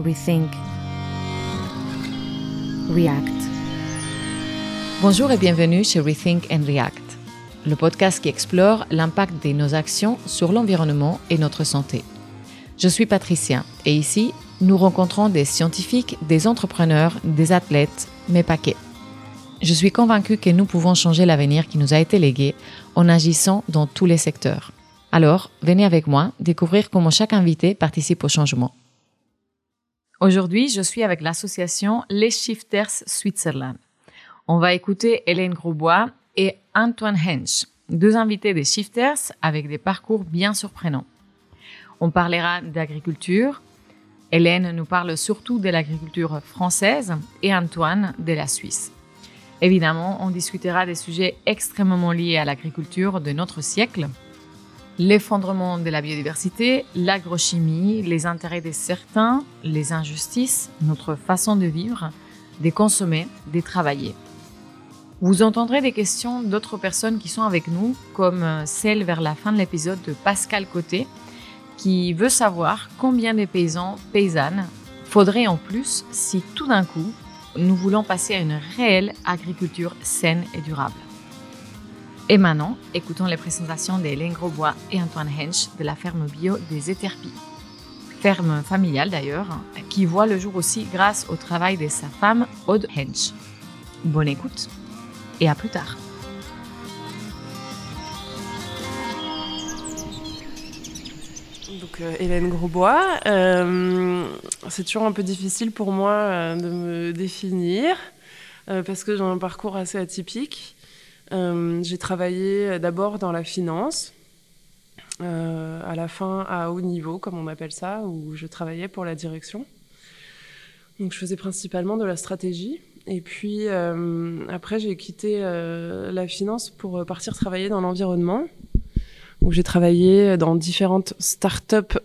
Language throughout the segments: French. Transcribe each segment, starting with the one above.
Rethink, React. Bonjour et bienvenue chez Rethink and React, le podcast qui explore l'impact de nos actions sur l'environnement et notre santé. Je suis Patricia et ici, nous rencontrons des scientifiques, des entrepreneurs, des athlètes, mais pas que. Je suis convaincue que nous pouvons changer l'avenir qui nous a été légué en agissant dans tous les secteurs. Alors, venez avec moi découvrir comment chaque invité participe au changement. Aujourd'hui, je suis avec l'association Les Shifters Switzerland. On va écouter Hélène Grosbois et Antoine Hensch, deux invités des Shifters avec des parcours bien surprenants. On parlera d'agriculture. Hélène nous parle surtout de l'agriculture française et Antoine de la Suisse. Évidemment, on discutera des sujets extrêmement liés à l'agriculture de notre siècle, l'effondrement de la biodiversité, l'agrochimie, les intérêts de certains, les injustices, notre façon de vivre, de consommer, de travailler. Vous entendrez des questions d'autres personnes qui sont avec nous, comme celle vers la fin de l'épisode de Pascal Côté, qui veut savoir combien de paysans, paysannes faudrait en plus si tout d'un coup nous voulons passer à une réelle agriculture saine et durable. Et maintenant, écoutons les présentations d'Hélène Grosbois et Antoine Hensch de la ferme bio des Éterpies. Ferme familiale d'ailleurs, qui voit le jour aussi grâce au travail de sa femme Aude Hensch. Bonne écoute et à plus tard. Donc euh, Hélène Grosbois, euh, c'est toujours un peu difficile pour moi euh, de me définir parce que j'ai un parcours assez atypique. Euh, j'ai travaillé d'abord dans la finance, euh, à la fin à haut niveau, comme on appelle ça, où je travaillais pour la direction. Donc je faisais principalement de la stratégie. Et puis euh, après, j'ai quitté la finance pour partir travailler dans l'environnement, où j'ai travaillé dans différentes startups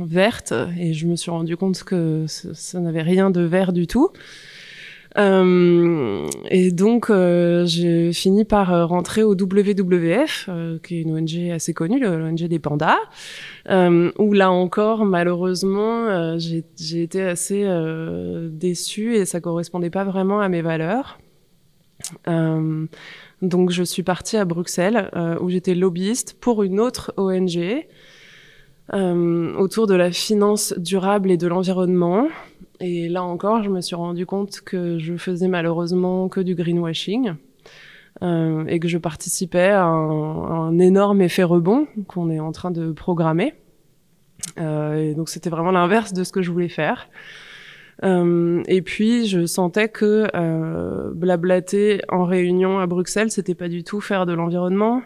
vertes. Et je me suis rendu compte que ça n'avait rien de vert du tout. Euh, et donc, euh, j'ai fini par euh, rentrer au WWF, qui est une ONG assez connue, l'ONG des pandas, où là encore, malheureusement, j'ai été assez déçue et ça correspondait pas vraiment à mes valeurs. donc, je suis partie à Bruxelles, où j'étais lobbyiste pour une autre ONG. Autour de la finance durable et de l'environnement, et là encore, je me suis rendu compte que je faisais malheureusement que du greenwashing euh, et que je participais à un, à un énorme effet rebond qu'on est en train de programmer. Euh, et donc c'était vraiment l'inverse de ce que je voulais faire. Euh, et puis je sentais que euh, blablater en réunion à Bruxelles, c'était pas du tout faire de l'environnement,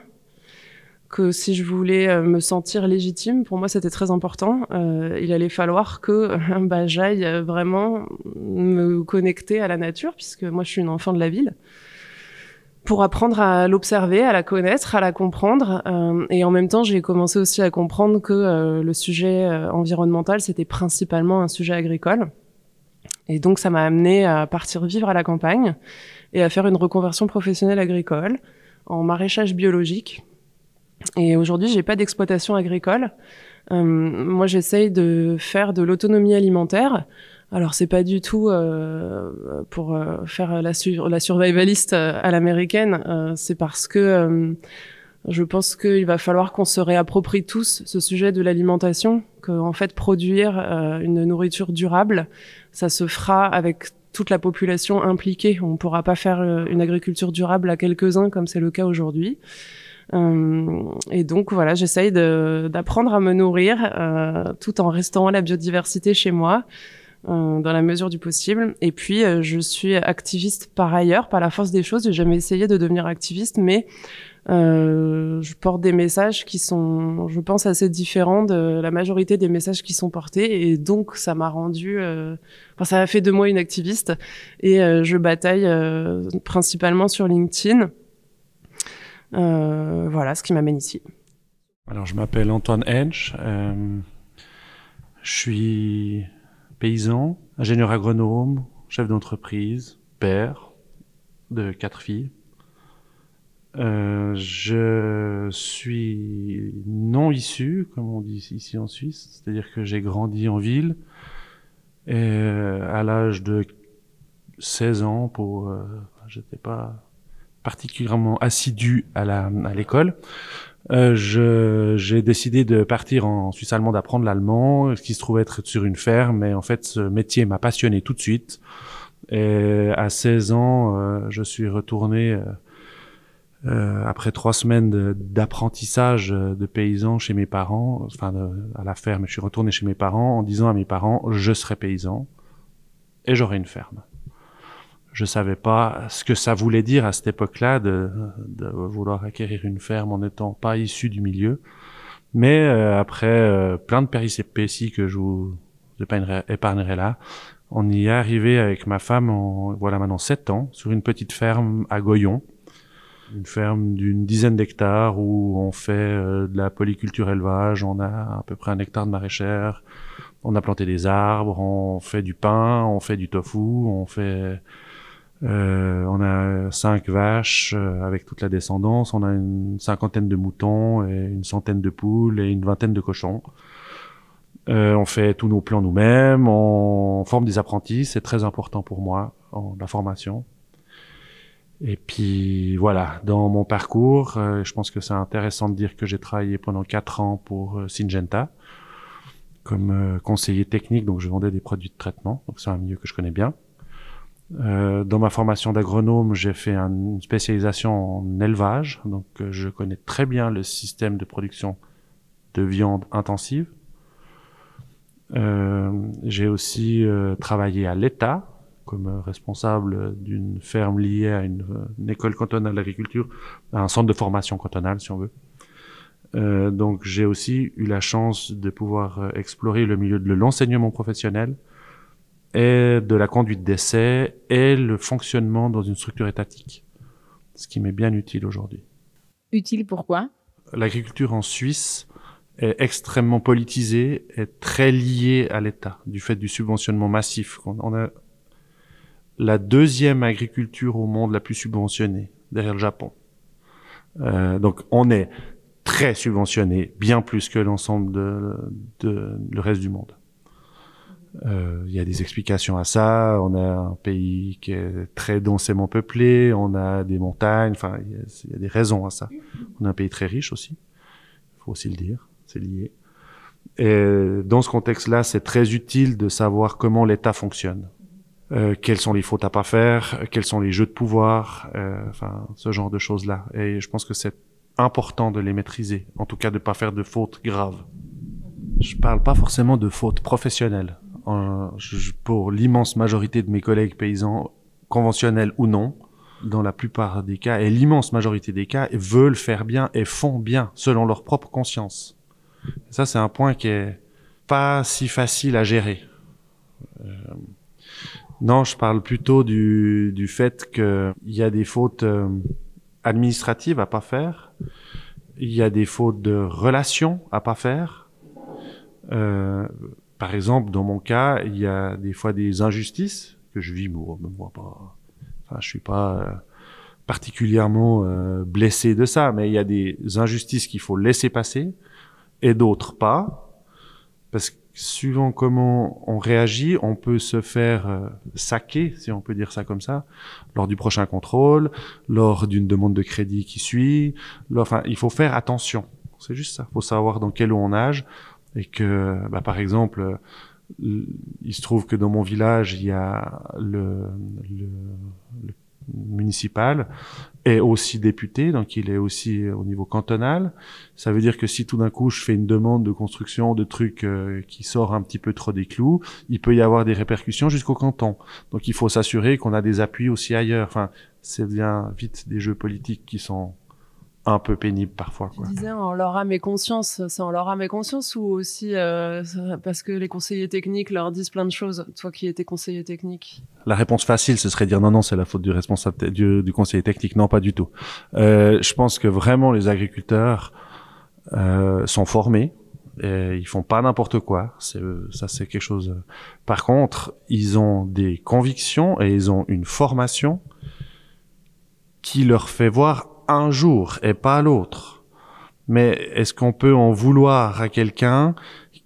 que si je voulais euh, me sentir légitime, pour moi c'était très important. Euh, il allait falloir que bah, j'aille vraiment me connecter à la nature, puisque moi je suis une enfant de la ville, pour apprendre à l'observer, à la connaître, à la comprendre. Euh, et en même temps, j'ai commencé aussi à comprendre que euh, le sujet euh, environnemental c'était principalement un sujet agricole. Et donc ça m'a amené à partir vivre à la campagne et à faire une reconversion professionnelle agricole en maraîchage biologique et aujourd'hui, j'ai pas d'exploitation agricole. Euh, moi, j'essaye de faire de l'autonomie alimentaire. Alors, c'est pas du tout euh, pour euh, faire la, sur la survivaliste euh, à l'américaine. Euh, c'est parce que euh, je pense qu'il va falloir qu'on se réapproprie tous ce sujet de l'alimentation, que en fait produire une nourriture durable, ça se fera avec toute la population impliquée. On ne pourra pas faire une agriculture durable à quelques-uns comme c'est le cas aujourd'hui. Euh, et donc voilà, j'essaye d'apprendre à me nourrir euh, tout en restant la biodiversité chez moi. Euh, dans la mesure du possible. Et puis, je suis activiste par ailleurs, par la force des choses. J'ai jamais essayé de devenir activiste, mais euh, je porte des messages qui sont, je pense, assez différents de la majorité des messages qui sont portés. Et donc, ça m'a rendu, enfin, ça a fait de moi une activiste. Et je bataille principalement sur LinkedIn. Euh, voilà ce qui m'amène ici. Alors, je m'appelle Antoine Hench. Euh, je suis paysan, ingénieur agronome, chef d'entreprise, père de quatre filles. Euh, je suis non issu, comme on dit ici en Suisse, c'est-à-dire que j'ai grandi en ville. Et à l'âge de 16 ans, pour, j'étais pas particulièrement assidu à la à l'école. Euh, j'ai décidé de partir en Suisse allemande apprendre l'allemand, ce qui se trouvait être sur une ferme. Mais en fait, ce métier m'a passionné tout de suite. Et à 16 ans, euh, je suis retourné euh, euh, après trois semaines d'apprentissage de, paysan chez mes parents, enfin à la ferme. Je suis retourné chez mes parents en disant à mes parents, je serai paysan et j'aurai une ferme. Je savais pas ce que ça voulait dire à cette époque-là de, de, vouloir acquérir une ferme en n'étant pas issu du milieu. Mais euh, après euh, plein de péripéties que je vous épargnerai là, on y est arrivé avec ma femme, en, voilà maintenant sept ans, sur une petite ferme à Goyon, une ferme d'une dizaine d'hectares où on fait euh, de la polyculture élevage, on a à peu près un hectare de maraîchère, on a planté des arbres, on fait du pain, on fait du tofu, on fait euh, on a cinq vaches euh, avec toute la descendance, on a une cinquantaine de moutons et une centaine de poules et une vingtaine de cochons. Euh, on fait tous nos plans nous-mêmes, on forme des apprentis, c'est très important pour moi, en, la formation. Et puis voilà, dans mon parcours, je pense que c'est intéressant de dire que j'ai travaillé pendant quatre ans pour Syngenta comme conseiller technique, donc je vendais des produits de traitement, donc c'est un milieu que je connais bien. Euh, dans ma formation d'agronome, j'ai fait une spécialisation en élevage, donc euh, je connais très bien le système de production de viande intensive. Euh, j'ai aussi euh, travaillé à l'État comme responsable d'une ferme liée à une, une école cantonale d'agriculture, un centre de formation cantonale si on veut. donc j'ai aussi eu la chance de pouvoir explorer le milieu de l'enseignement professionnel, et de la conduite d'essai et le fonctionnement dans une structure étatique, ce qui m'est bien utile aujourd'hui. Utile pourquoi? L'agriculture en Suisse est extrêmement politisée et très liée à l'État du fait du subventionnement massif. On a la deuxième agriculture au monde la plus subventionnée derrière le Japon. Euh, donc on est très subventionné, bien plus que l'ensemble de, de, le reste du monde. Euh, il y a des explications à ça. On a un pays qui est très densément peuplé, on a des montagnes, enfin, il y, a des raisons à ça. On a un pays très riche aussi, il faut aussi le dire, c'est lié. Et dans ce contexte-là, c'est très utile de savoir comment l'État fonctionne. Euh, quelles sont les fautes à pas faire, quels sont les jeux de pouvoir, euh, enfin ce genre de choses-là. Et je pense que c'est important de les maîtriser, en tout cas de pas faire de fautes graves. Je parle pas forcément de fautes professionnelles pour l'immense majorité de mes collègues paysans, conventionnels ou non, dans la plupart des cas, et l'immense majorité des cas, veulent faire bien et font bien selon leur propre conscience. ça, c'est un point qui est pas si facile à gérer. Euh, non, je parle plutôt du, fait qu'il y a des fautes euh, administratives à pas faire, il y a des fautes de relations à pas faire. Euh, par exemple, dans mon cas, il y a des fois des injustices que je vis, moi, me vois pas. Enfin, je suis pas euh, particulièrement euh, blessé de ça, mais il y a des injustices qu'il faut laisser passer et d'autres pas, parce que suivant comment on réagit, on peut se faire euh, saquer, si on peut dire ça comme ça, lors du prochain contrôle, lors d'une demande de crédit qui suit. enfin, il faut faire attention. C'est juste ça. Il faut savoir dans quel eau on nage et que, bah, par exemple, il se trouve que dans mon village, il y a le, le, le municipal est aussi député, donc il est aussi au niveau cantonal. Ça veut dire que si tout d'un coup je fais une demande de construction de trucs euh, qui sort un petit peu trop des clous, il peut y avoir des répercussions jusqu'au canton. Donc il faut s'assurer qu'on a des appuis aussi ailleurs. Enfin, c'est bien vite des jeux politiques qui sont un peu pénible parfois. Quoi. Tu disais en leur âme et conscience, c'est en leur âme et conscience ou aussi euh, parce que les conseillers techniques leur disent plein de choses, toi qui étais conseiller technique? La réponse facile, ce serait dire non, non, c'est la faute du responsable du, du, conseiller technique. Non, pas du tout. Euh, je pense que vraiment les agriculteurs euh, sont formés. Et ils font pas n'importe quoi. C'est ça, c'est quelque chose. Par contre, ils ont des convictions et ils ont une formation qui leur fait voir un jour et pas l'autre. Mais est-ce qu'on peut en vouloir à quelqu'un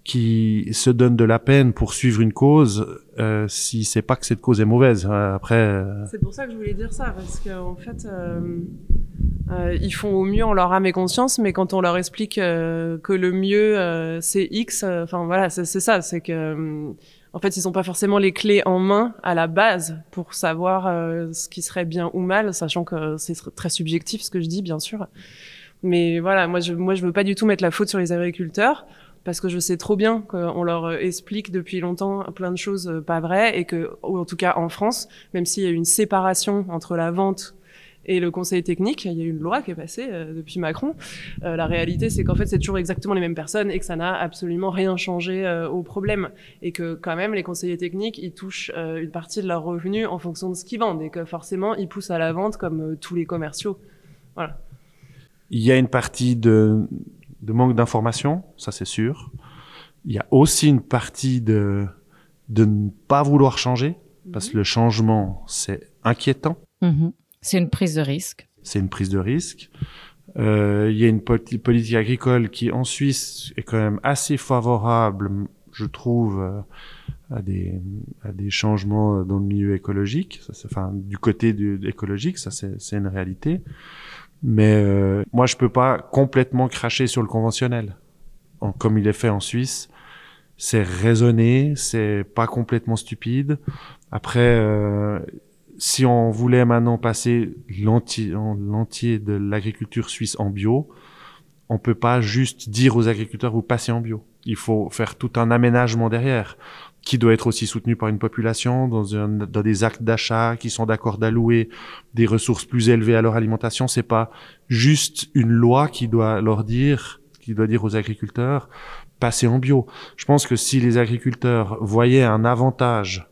qui se donne de la peine pour suivre une cause euh, si c'est pas que cette cause est mauvaise. Euh, après. Euh, c'est pour ça que je voulais dire ça parce qu'en en fait, euh, euh, ils font au mieux en leur âme et conscience, mais quand on leur explique que le mieux c'est X, enfin voilà, c'est ça, c'est que en fait ils n'ont pas forcément les clés en main à la base pour savoir ce qui serait bien ou mal, sachant que c'est très subjectif ce que je dis bien sûr. Mais voilà, moi je moi je veux pas du tout mettre la faute sur les agriculteurs parce que je sais trop bien qu'on leur explique depuis longtemps plein de choses euh, pas vraies et que, ou en tout cas en France, même s'il y a une séparation entre la vente et le conseil technique, il y a une loi qui est passée euh, depuis Macron. Euh, la réalité, c'est qu'en fait, c'est toujours exactement les mêmes personnes et que ça n'a absolument rien changé au problème. Et que quand même, les conseillers techniques, ils touchent une partie de leurs revenus en fonction de ce qu'ils vendent et que forcément, ils poussent à la vente comme tous les commerciaux. Voilà. Il y a une partie de de manque d'information, ça c'est sûr. Il y a aussi une partie de de ne pas vouloir changer, parce que le changement c'est inquiétant. Mhm. C'est une prise de risque. C'est une prise de risque. Euh, il y a une politique agricole qui en Suisse est quand même assez favorable, je trouve, euh, à des à des changements dans le milieu écologique. Ça, enfin, du côté écologique, ça c'est une réalité. Mais euh, moi, je peux pas complètement cracher sur le conventionnel, en, comme il est fait en Suisse. C'est raisonné, c'est pas complètement stupide. Après, euh, si on voulait maintenant passer l'entier de l'agriculture suisse en bio, on peut pas juste dire aux agriculteurs vous passez en bio. Il faut faire tout un aménagement derrière qui doit être aussi soutenu par une population dans, un, dans des actes d'achat qui sont d'accord d'allouer des ressources plus élevées à leur alimentation. C'est pas juste une loi qui doit leur dire, qui doit dire aux agriculteurs, passer en bio. Je pense que si les agriculteurs voyaient un avantage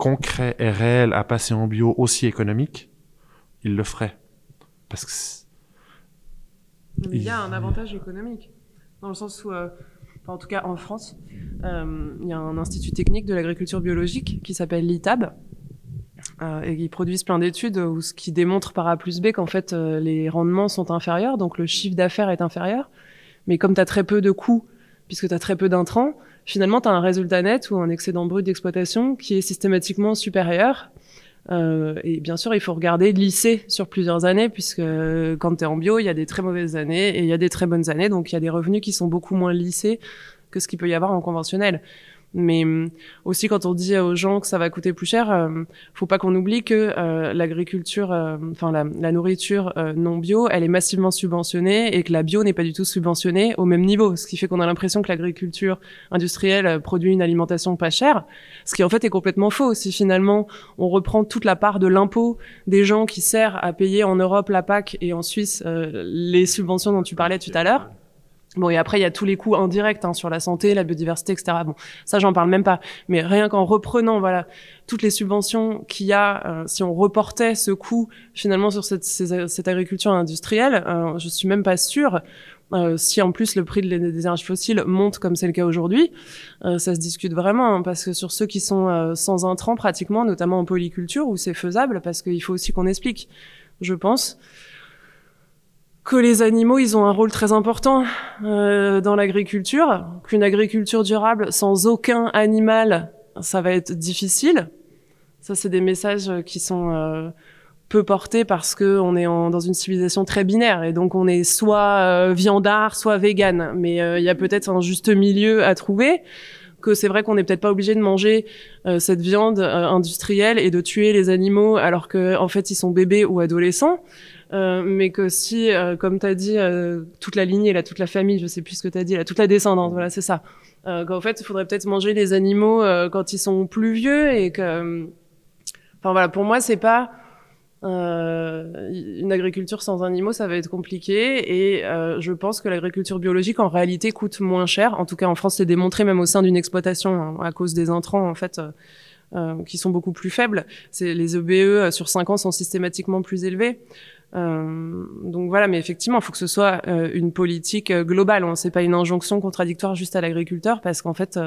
concret et réel à passer en bio aussi économique, ils le feraient. Parce que il y a un avantage économique dans le sens où euh, en tout cas en France, euh, il y a un institut technique de l'agriculture biologique qui s'appelle l'ITAB. Euh, et ils produisent plein d'études où ce qui démontre par A plus B qu'en fait les rendements sont inférieurs, donc le chiffre d'affaires est inférieur. Mais comme tu as très peu de coûts, puisque tu as très peu d'intrants, finalement tu as un résultat net ou un excédent brut d'exploitation qui est systématiquement supérieur euh, et bien sûr, il faut regarder lycée sur plusieurs années, puisque quand tu es en bio, il y a des très mauvaises années et il y a des très bonnes années. Donc, il y a des revenus qui sont beaucoup moins lissés que ce qu'il peut y avoir en conventionnel. Mais hum, aussi quand on dit aux gens que ça va coûter plus cher, euh, faut pas qu'on oublie que euh, l'agriculture, euh, enfin la, la, nourriture non bio, elle est massivement subventionnée et que la bio n'est pas du tout subventionnée au même niveau. Ce qui fait qu'on a l'impression que l'agriculture industrielle produit une alimentation pas chère, ce qui en fait est complètement faux. Si finalement on reprend toute la part de l'impôt des gens qui sert à payer en Europe la PAC et en Suisse les subventions dont tu parlais tout à l'heure, Bon, et après, il y a tous les coûts indirects hein, sur la santé, la biodiversité, etc. Bon, ça, j'en parle même pas. Mais rien qu'en reprenant, voilà, toutes les subventions qu'il y a, euh, si on reportait ce coût finalement sur cette, cette agriculture industrielle, euh, je suis même pas sûre. Euh, si en plus le prix des énergies fossiles monte comme c'est le cas aujourd'hui, euh, ça se discute vraiment hein, parce que sur ceux qui sont sans intrants pratiquement, notamment en polyculture où c'est faisable, parce qu'il faut aussi qu'on explique, je pense que les animaux, ils ont un rôle très important euh, dans l'agriculture, qu'une agriculture durable sans aucun animal, ça va être difficile. Ça, c'est des messages qui sont euh, peu portés parce que on est en, dans une civilisation très binaire et donc on est soit euh, viandard, soit vegan. Mais euh, il y a peut-être un juste milieu à trouver. Que c'est vrai qu'on n'est peut-être pas obligé de manger euh, cette viande industrielle et de tuer les animaux alors que en fait ils sont bébés ou adolescents. Euh, mais que si, euh, comme tu as dit, euh, toute la lignée, là, toute la famille, je sais plus ce que tu as dit, là, toute la descendance, voilà, c'est ça. qu'en fait, il faudrait peut-être manger les animaux quand ils sont plus vieux et que... Enfin voilà, pour moi, c'est pas... une agriculture sans animaux, ça va être compliqué et je pense que l'agriculture biologique en réalité coûte moins cher. En tout cas, en France, c'est démontré même au sein d'une exploitation hein, à cause des intrants en fait qui sont beaucoup plus faibles. C'est les EBE sur 5 ans sont systématiquement plus élevés. Euh, donc voilà, mais effectivement, il faut que ce soit euh, une politique euh, globale. Hein. C'est pas une injonction contradictoire juste à l'agriculteur, parce qu'en fait,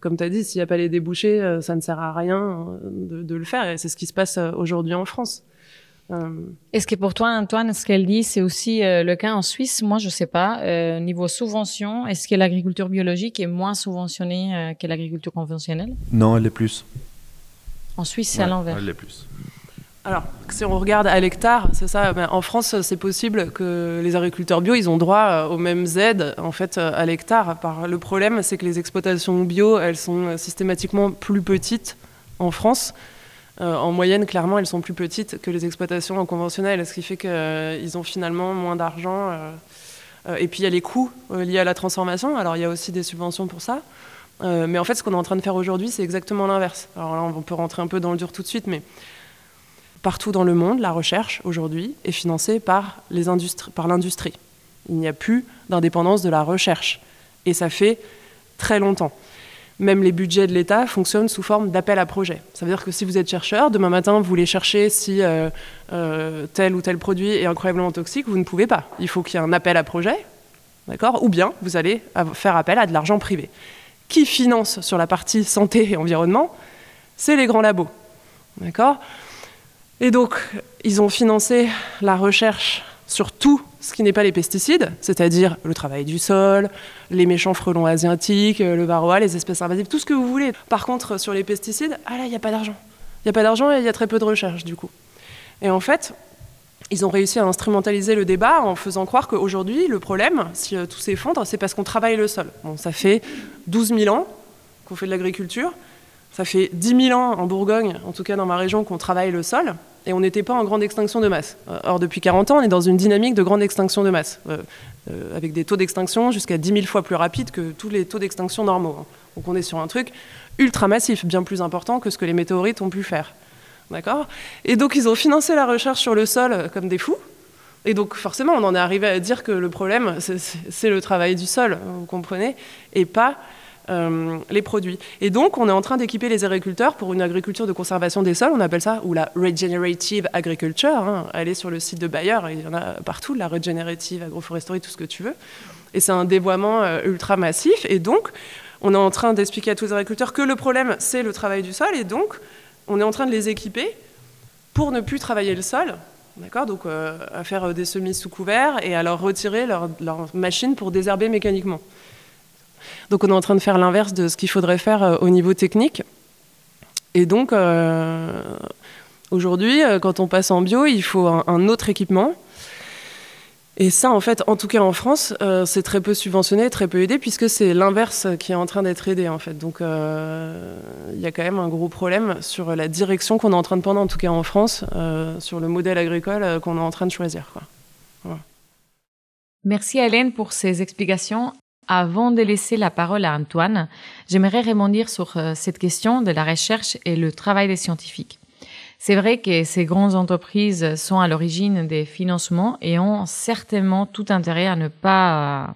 comme tu as dit, s'il n'y a pas les débouchés, ça ne sert à rien de, de le faire. Et c'est ce qui se passe aujourd'hui en France. Est-ce que pour toi, Antoine, ce qu'elle dit, c'est aussi le cas en Suisse Moi, je sais pas. niveau subvention, est-ce que l'agriculture biologique est moins subventionnée que l'agriculture conventionnelle? Non, elle est plus. En Suisse, c'est à l'envers. Elle est plus. Alors, si on regarde à l'hectare, c'est ça. Ben, en France, c'est possible que les agriculteurs bio, ils ont droit euh, aux mêmes aides en fait euh, à l'hectare. Le problème, c'est que les exploitations bio, elles sont euh, systématiquement plus petites en France. en moyenne, clairement, elles sont plus petites que les exploitations conventionnelles, ce qui fait qu'ils ont finalement moins d'argent. et puis il y a les coûts liés à la transformation. Alors il y a aussi des subventions pour ça. mais en fait, ce qu'on est en train de faire aujourd'hui, c'est exactement l'inverse. Alors là, on peut rentrer un peu dans le dur tout de suite, mais Partout dans le monde, la recherche aujourd'hui est financée par l'industrie. Il n'y a plus d'indépendance de la recherche. Et ça fait très longtemps. Même les budgets de l'État fonctionnent sous forme d'appel à projet. Ça veut dire que si vous êtes chercheur, demain matin, vous voulez chercher si euh, euh, tel ou tel produit est incroyablement toxique, vous ne pouvez pas. Il faut qu'il y ait un appel à projet, d'accord? Ou bien vous allez faire appel à de l'argent privé. Qui finance sur la partie santé et environnement? C'est les grands labos, d'accord? Et donc, ils ont financé la recherche sur tout ce qui n'est pas les pesticides, c'est-à-dire le travail du sol, les méchants frelons asiatiques, le varroa, les espèces invasives, tout ce que vous voulez. Par contre, sur les pesticides, ah là, il n'y a pas d'argent. Il n'y a pas d'argent et il y a très peu de recherche, du coup. Et en fait, ils ont réussi à instrumentaliser le débat en faisant croire qu'aujourd'hui, le problème, si euh, tout s'effondre, c'est parce qu'on travaille le sol. Bon, ça fait 12 000 ans qu'on fait de l'agriculture. Ça fait 10 000 ans en Bourgogne, en tout cas dans ma région, qu'on travaille le sol, et on n'était pas en grande extinction de masse. Euh, or, depuis 40 ans, on est dans une dynamique de grande extinction de masse, euh, euh, avec des taux d'extinction jusqu'à 10 000 fois plus rapides que tous les taux d'extinction normaux. Hein. Donc on est sur un truc ultra massif, bien plus important que ce que les météorites ont pu faire. D'accord? Et donc ils ont financé la recherche sur le sol comme des fous. Et donc forcément, on en est arrivé à dire que le problème, c'est le travail du sol, vous comprenez, et pas euh, les produits. Et donc, on est en train d'équiper les agriculteurs pour une agriculture de conservation des sols, on appelle ça, ou la regenerative agriculture. Hein. Allez sur le site de Bayer, il y en a partout, la regenerative agroforesterie, tout ce que tu veux. Et c'est un dévoiement euh, ultra massif. Et donc, on est en train d'expliquer à tous les agriculteurs que le problème, c'est le travail du sol. Et donc, on est en train de les équiper pour ne plus travailler le sol. D'accord Donc, euh, à faire des semis sous couvert et à leur retirer leur machine pour désherber mécaniquement. Donc on est en train de faire l'inverse de ce qu'il faudrait faire euh, au niveau technique. Et donc euh, aujourd'hui, euh, quand on passe en bio, il faut un, autre équipement. Et ça, en fait, en tout cas en France, c'est très peu subventionné, très peu aidé, puisque c'est l'inverse qui est en train d'être aidé, en fait. Donc, il y a quand même un gros problème sur la direction qu'on est en train de prendre, en tout cas en France, sur le modèle agricole qu'on est en train de choisir. Merci Hélène pour ces explications. Avant de laisser la parole à Antoine, j'aimerais rebondir sur euh, cette question de la recherche et le travail des scientifiques. C'est vrai que ces grandes entreprises sont à l'origine des financements et ont certainement tout intérêt à ne pas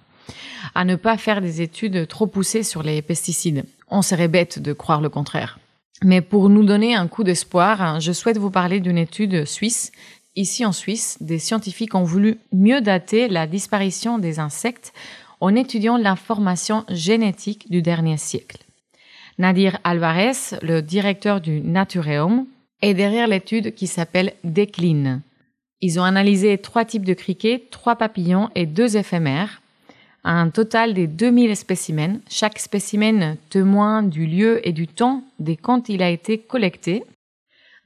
à ne pas faire des études trop poussées sur les pesticides. On serait bête de croire le contraire. Mais pour nous donner un coup d'espoir, je souhaite vous parler d'une étude suisse. Ici en Suisse, des scientifiques ont voulu mieux dater la disparition des insectes en étudiant l'information génétique du dernier siècle. Nadir Alvarez, le directeur du Natureum, est derrière l'étude qui s'appelle Décline. Ils ont analysé trois types de criquets, trois papillons et deux éphémères, un total de 2000 spécimens. Chaque spécimen témoin du lieu et du temps dès quand il a été collecté.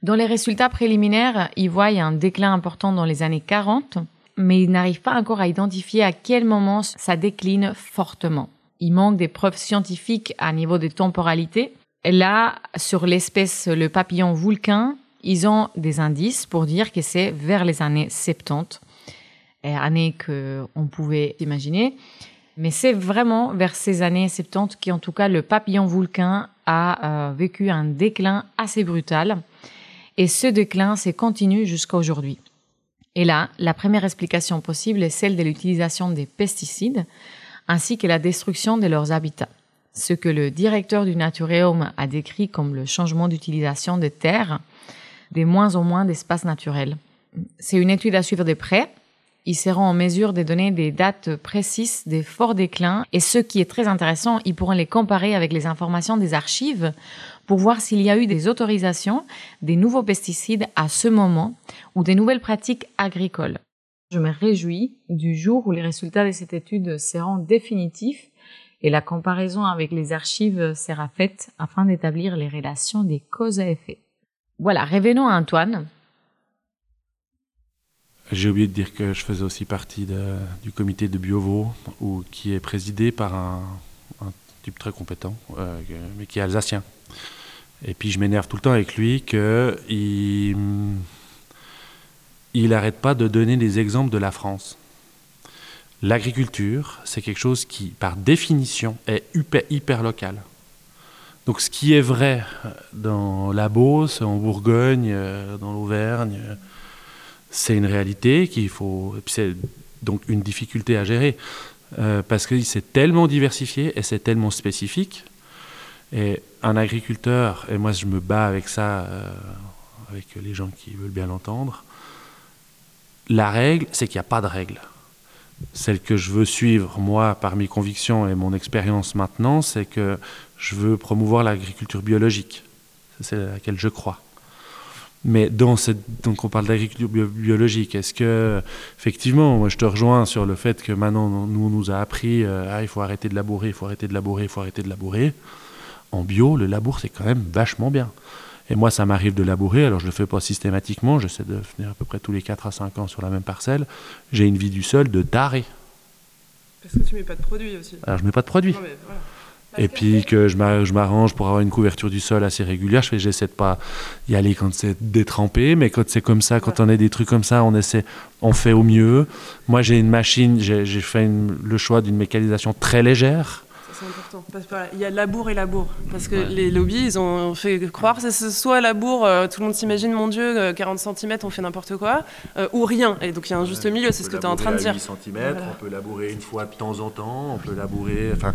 Dans les résultats préliminaires, ils voient un déclin important dans les années 40 mais il n'arrive pas encore à identifier à quel moment ça décline fortement. Il manque des preuves scientifiques à niveau de temporalité. là, sur l'espèce le papillon vulcain, ils ont des indices pour dire que c'est vers les années 70, années qu'on pouvait imaginer. Mais c'est vraiment vers ces années 70 qu'en tout cas le papillon vulcain a euh, vécu un déclin assez brutal. Et ce déclin s'est continu jusqu'à aujourd'hui. Et là, la première explication possible est celle de l'utilisation des pesticides ainsi que la destruction de leurs habitats. Ce que le directeur du Natureum a décrit comme le changement d'utilisation des terres, des moins en moins d'espaces naturels. C'est une étude à suivre de près. Ils seront en mesure de donner des dates précises des forts déclins et ce qui est très intéressant, ils pourront les comparer avec les informations des archives pour voir s'il y a eu des autorisations des nouveaux pesticides à ce moment ou des nouvelles pratiques agricoles. Je me réjouis du jour où les résultats de cette étude seront définitifs et la comparaison avec les archives sera faite afin d'établir les relations des causes à effet. Voilà, revenons à Antoine. J'ai oublié de dire que je faisais aussi partie du comité de Biovo, ou, qui est présidé par un, type très compétent, euh, mais qui est alsacien. Et puis je m'énerve tout le temps avec lui qu'il il n'arrête pas de donner des exemples de la France. L'agriculture, c'est quelque chose qui, par définition, est hyper, local. Donc ce qui est vrai dans la Beauce, en Bourgogne, euh, dans l'Auvergne, c'est une réalité qu'il faut. C'est donc une difficulté à gérer euh, parce que c'est tellement diversifié et c'est tellement spécifique. Et un agriculteur, et moi je me bats avec ça, euh, avec les gens qui veulent bien l'entendre, la règle, c'est qu'il n'y a pas de règle. Celle que je veux suivre, moi, par mes convictions et mon expérience maintenant, c'est que je veux promouvoir l'agriculture biologique. C'est à laquelle je crois. Mais dans donc on parle d'agriculture biologique. Est-ce que, effectivement, moi je te rejoins sur le fait que maintenant, nous, on nous a appris, euh, ah, il faut arrêter de labourer, il faut arrêter de labourer, il faut arrêter de labourer. En bio, le labour, c'est quand même vachement bien. Et moi, ça m'arrive de labourer, alors je ne le fais pas systématiquement, j'essaie de venir à peu près tous les 4 à 5 ans sur la même parcelle. J'ai une vie du sol de taré. Parce que tu mets pas de produits aussi. Alors je mets pas de produits. Et puis que je m'arrange pour avoir une couverture du sol assez régulière. Je j'essaie de pas y aller quand c'est détrempé, mais quand c'est comme ça, quand on a des trucs comme ça, on essaie, on fait au mieux. Moi, j'ai une machine, j'ai fait le choix d'une mécanisation très légère c'est important. il y a labour et labour. Parce que les lobbies, ils ont fait croire que c'est soit labour, euh, tout le monde s'imagine, mon Dieu, 40 euh, cm, on fait n'importe quoi, euh, ou rien. Et donc il y a un juste milieu, c'est ce que tu es en train de dire. 8 cm, on peut labourer une fois de temps en temps, on peut labourer. Enfin,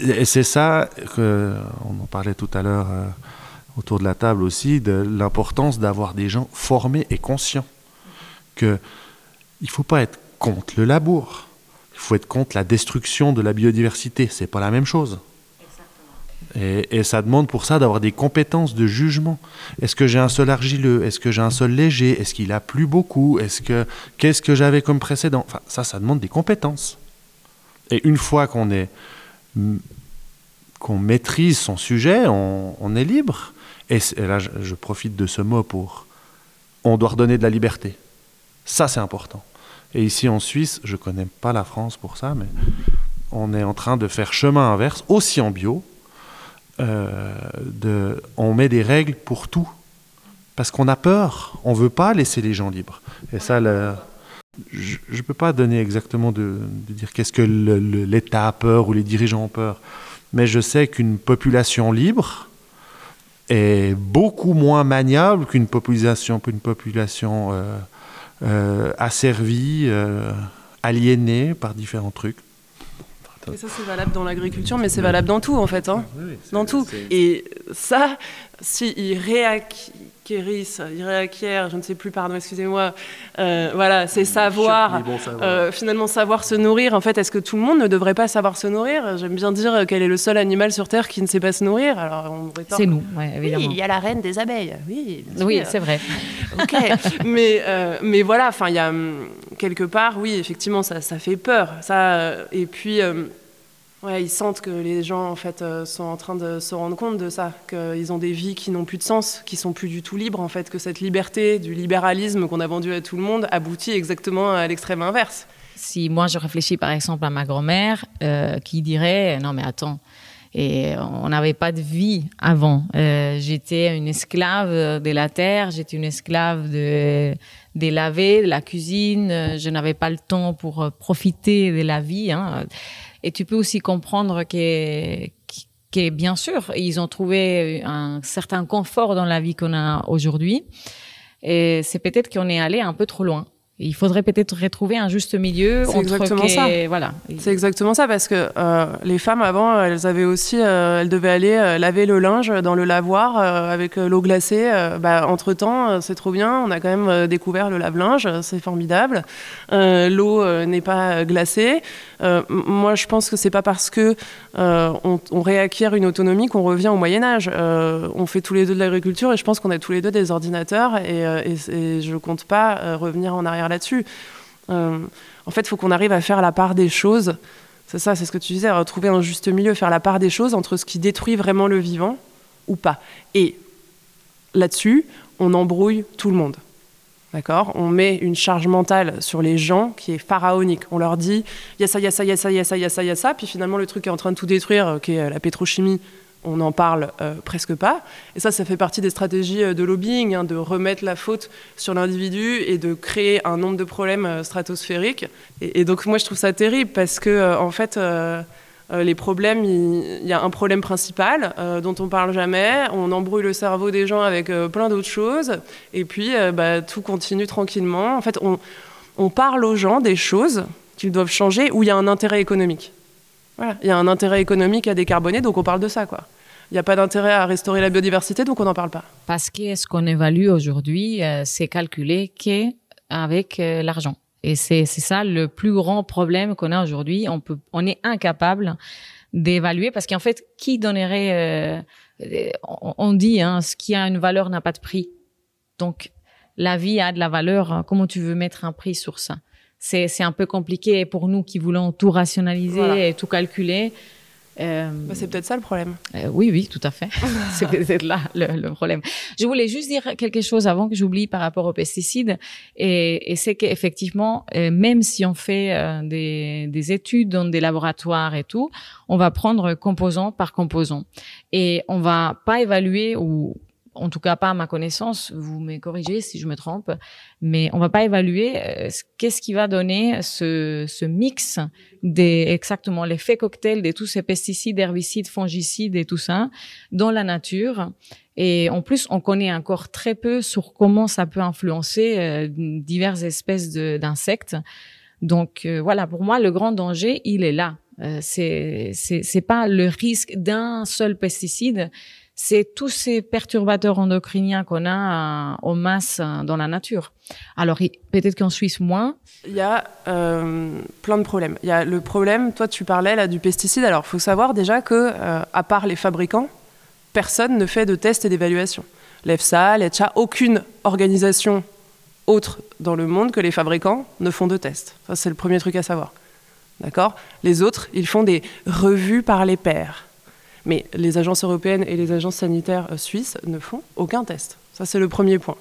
et c'est ça que, on en parlait tout à l'heure autour de la table aussi, de l'importance d'avoir des gens formés et conscients. Que il ne faut pas être contre le labour il faut être contre la destruction de la biodiversité. C'est pas la même chose. Et, ça demande pour ça d'avoir des compétences de jugement. Est-ce que j'ai un sol argileux? Est-ce que j'ai un sol léger? Est-ce qu'il a plu beaucoup? Est-ce que qu'est-ce que j'avais comme précédent? Enfin, ça, ça demande des compétences. Et une fois qu'on est qu'on maîtrise son sujet, on, est libre. Et, là, je profite de ce mot pour on doit redonner de la liberté. Ça, c'est important. Et ici en Suisse, je ne connais pas la France pour ça, mais on est en train de faire chemin inverse, aussi en bio. Euh, on met des règles pour tout. Parce qu'on a peur, on ne veut pas laisser les gens libres. Et ça, je ne peux pas donner exactement de, dire qu'est-ce que l'État a peur ou les dirigeants ont peur. Mais je sais qu'une population libre est beaucoup moins maniable qu'une population, qu'une population euh, euh, asservis, euh, aliénés par différents trucs. Et ça, c'est valable dans l'agriculture, mais c'est valable dans tout, en fait. Hein. dans tout. Et ça, s'ils réacquérissent, ils réacquièrent, je ne sais plus, pardon, excusez-moi, euh, voilà, c'est savoir, euh, finalement savoir se nourrir. En fait, est-ce que tout le monde ne devrait pas savoir se nourrir? J'aime bien dire quel est le seul animal sur Terre qui ne sait pas se nourrir. Alors, c'est nous, ouais, évidemment. Oui, il y a la reine des abeilles. Oui, oui c'est vrai. ok, mais, euh, mais voilà, enfin, il y a hum, quelque part, oui, effectivement, ça, ça fait peur. Ça, et puis Ouais, ils sentent que les gens en fait euh, sont en train de se rendre compte de ça, qu'ils ont des vies qui n'ont plus de sens, qui sont plus du tout libres en fait, que cette liberté du libéralisme qu'on a vendu à tout le monde aboutit exactement à l'extrême inverse. Si moi je réfléchis par exemple à ma grand-mère euh, qui dirait non mais attends et on n'avait pas de vie avant. Euh, j'étais une esclave de la terre, j'étais une esclave de des lavés, de la cuisine. Je n'avais pas le temps pour profiter de la vie. Hein. Et tu peux aussi comprendre que, que bien sûr, ils ont trouvé un certain confort dans la vie qu'on a aujourd'hui. Et c'est peut-être qu'on est allé un peu trop loin. Il faudrait peut-être retrouver un juste milieu C'est entre exactement ça. voilà. C'est exactement ça parce que euh, les femmes avant, elles avaient aussi, euh, elles devaient aller euh, laver le linge dans le lavoir avec l'eau glacée. Bah, entre temps, c'est trop bien, on a quand même découvert le lave-linge, c'est formidable. L'eau n'est pas glacée. Moi, je pense que c'est pas parce que on, on réacquiert une autonomie qu'on revient au Moyen Âge. On fait tous les deux de l'agriculture et je pense qu'on a tous les deux des ordinateurs et, et, et je compte pas revenir en arrière là-dessus. Euh, en fait, il faut qu'on arrive à faire la part des choses. C'est ça, c'est ce que tu disais, trouver un juste milieu, faire la part des choses entre ce qui détruit vraiment le vivant ou pas. Et là-dessus, on embrouille tout le monde. D'accord? On met une charge mentale sur les gens qui est pharaonique. On leur dit, il ça, il y a ça, il y a ça, il y a ça, il y a ça, ça. Puis finalement, le truc qui est en train de tout détruire, euh, qui est la pétrochimie, on n'en parle euh, presque pas. Et ça, ça fait partie des stratégies euh, de lobbying, hein, de remettre la faute sur l'individu et de créer un nombre de problèmes euh, stratosphériques. Et, donc, moi, je trouve ça terrible parce que, en fait, les problèmes, il, y a un problème principal dont on parle jamais. On embrouille le cerveau des gens avec plein d'autres choses. Et puis, bah, tout continue tranquillement. En fait, on, on parle aux gens des choses qu'ils doivent changer où il y a un intérêt économique. Voilà, il y a un intérêt économique à décarboner, donc on parle de ça, quoi. Il n'y a pas d'intérêt à restaurer la biodiversité, donc on n'en parle pas. Parce que ce qu'on évalue aujourd'hui, euh, c'est calculé qu'avec euh, l'argent. Et c'est ça le plus grand problème qu'on a aujourd'hui. On on est incapable d'évaluer parce qu'en fait, qui donnerait euh, on, dit hein, ce qui a une valeur n'a pas de prix. Donc la vie a de la valeur. Comment tu veux mettre un prix sur ça? C'est c'est un peu compliqué pour nous qui voulons tout rationaliser Voilà. et tout calculer. Euh, Bah, c'est peut-être ça le problème. euh, oui, oui, tout à fait. c'est peut-être là le, le problème. Je voulais juste dire quelque chose avant que j'oublie par rapport aux pesticides. Et, et c'est qu'effectivement, euh, même si on fait euh, des, des études dans des laboratoires et tout, on va prendre composant par composant. Et on va pas évaluer ou en tout cas pas à ma connaissance, vous me corrigez si je me trompe, mais on va pas évaluer euh, ce- qu'est-ce qui va donner ce, ce mix des exactement l'effet cocktail de tous ces pesticides, herbicides, fongicides et tout ça dans la nature. Et en plus, on connaît encore très peu sur comment ça peut influencer euh, diverses espèces d'insectes. Donc euh, voilà, pour moi, le grand danger, il est là. Euh, c'est c'est pas le risque d'un seul pesticide, c'est tous ces perturbateurs endocriniens qu'on a euh, en masse euh, dans la nature. Alors peut-être qu'en Suisse moins, Il y a euh, plein de problèmes. Il y a le problème, toi tu parlais là du pesticide. Alors il faut savoir déjà que, à part les fabricants, personne ne fait de tests et d'évaluation. L'EFSA, l'ECHA, aucune organisation autre dans le monde que les fabricants ne font de tests. Ça c'est le premier truc à savoir. D'accord? Les autres, ils font des revues par les pairs. Mais les agences européennes et les agences sanitaires euh, suisses ne font aucun test. Ça c'est le premier point.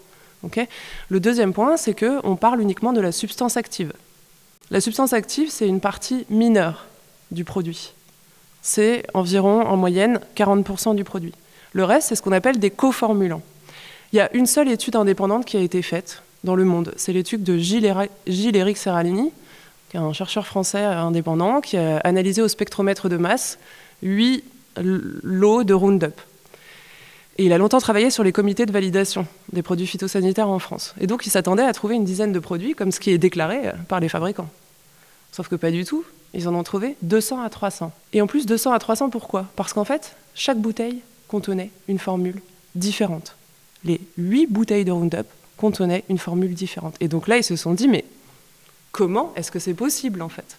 le deuxième point, c'est que on parle uniquement de la substance active. La substance active, c'est une partie mineure du produit. C'est environ, en moyenne, 40% du produit. Le reste, c'est ce qu'on appelle des coformulants. Il y a une seule étude indépendante qui a été faite dans le monde. C'est l'étude de Gilles-Éric Serralini, qui est un chercheur français indépendant, qui a analysé au spectromètre de masse 8 lots de Roundup. Et il a longtemps travaillé sur les comités de validation des produits phytosanitaires en France. Et donc, il s'attendait à trouver une dizaine de produits, comme ce qui est déclaré euh, par les fabricants. Sauf que pas du tout. Ils en ont trouvé 200 à 300. Et en plus, 200 à 300, pourquoi? Parce qu'en fait, chaque bouteille contenait une formule différente. Les 8 bouteilles de Roundup contenaient une formule différente. Et donc là, ils se sont dit, mais comment est-ce que c'est possible, en fait?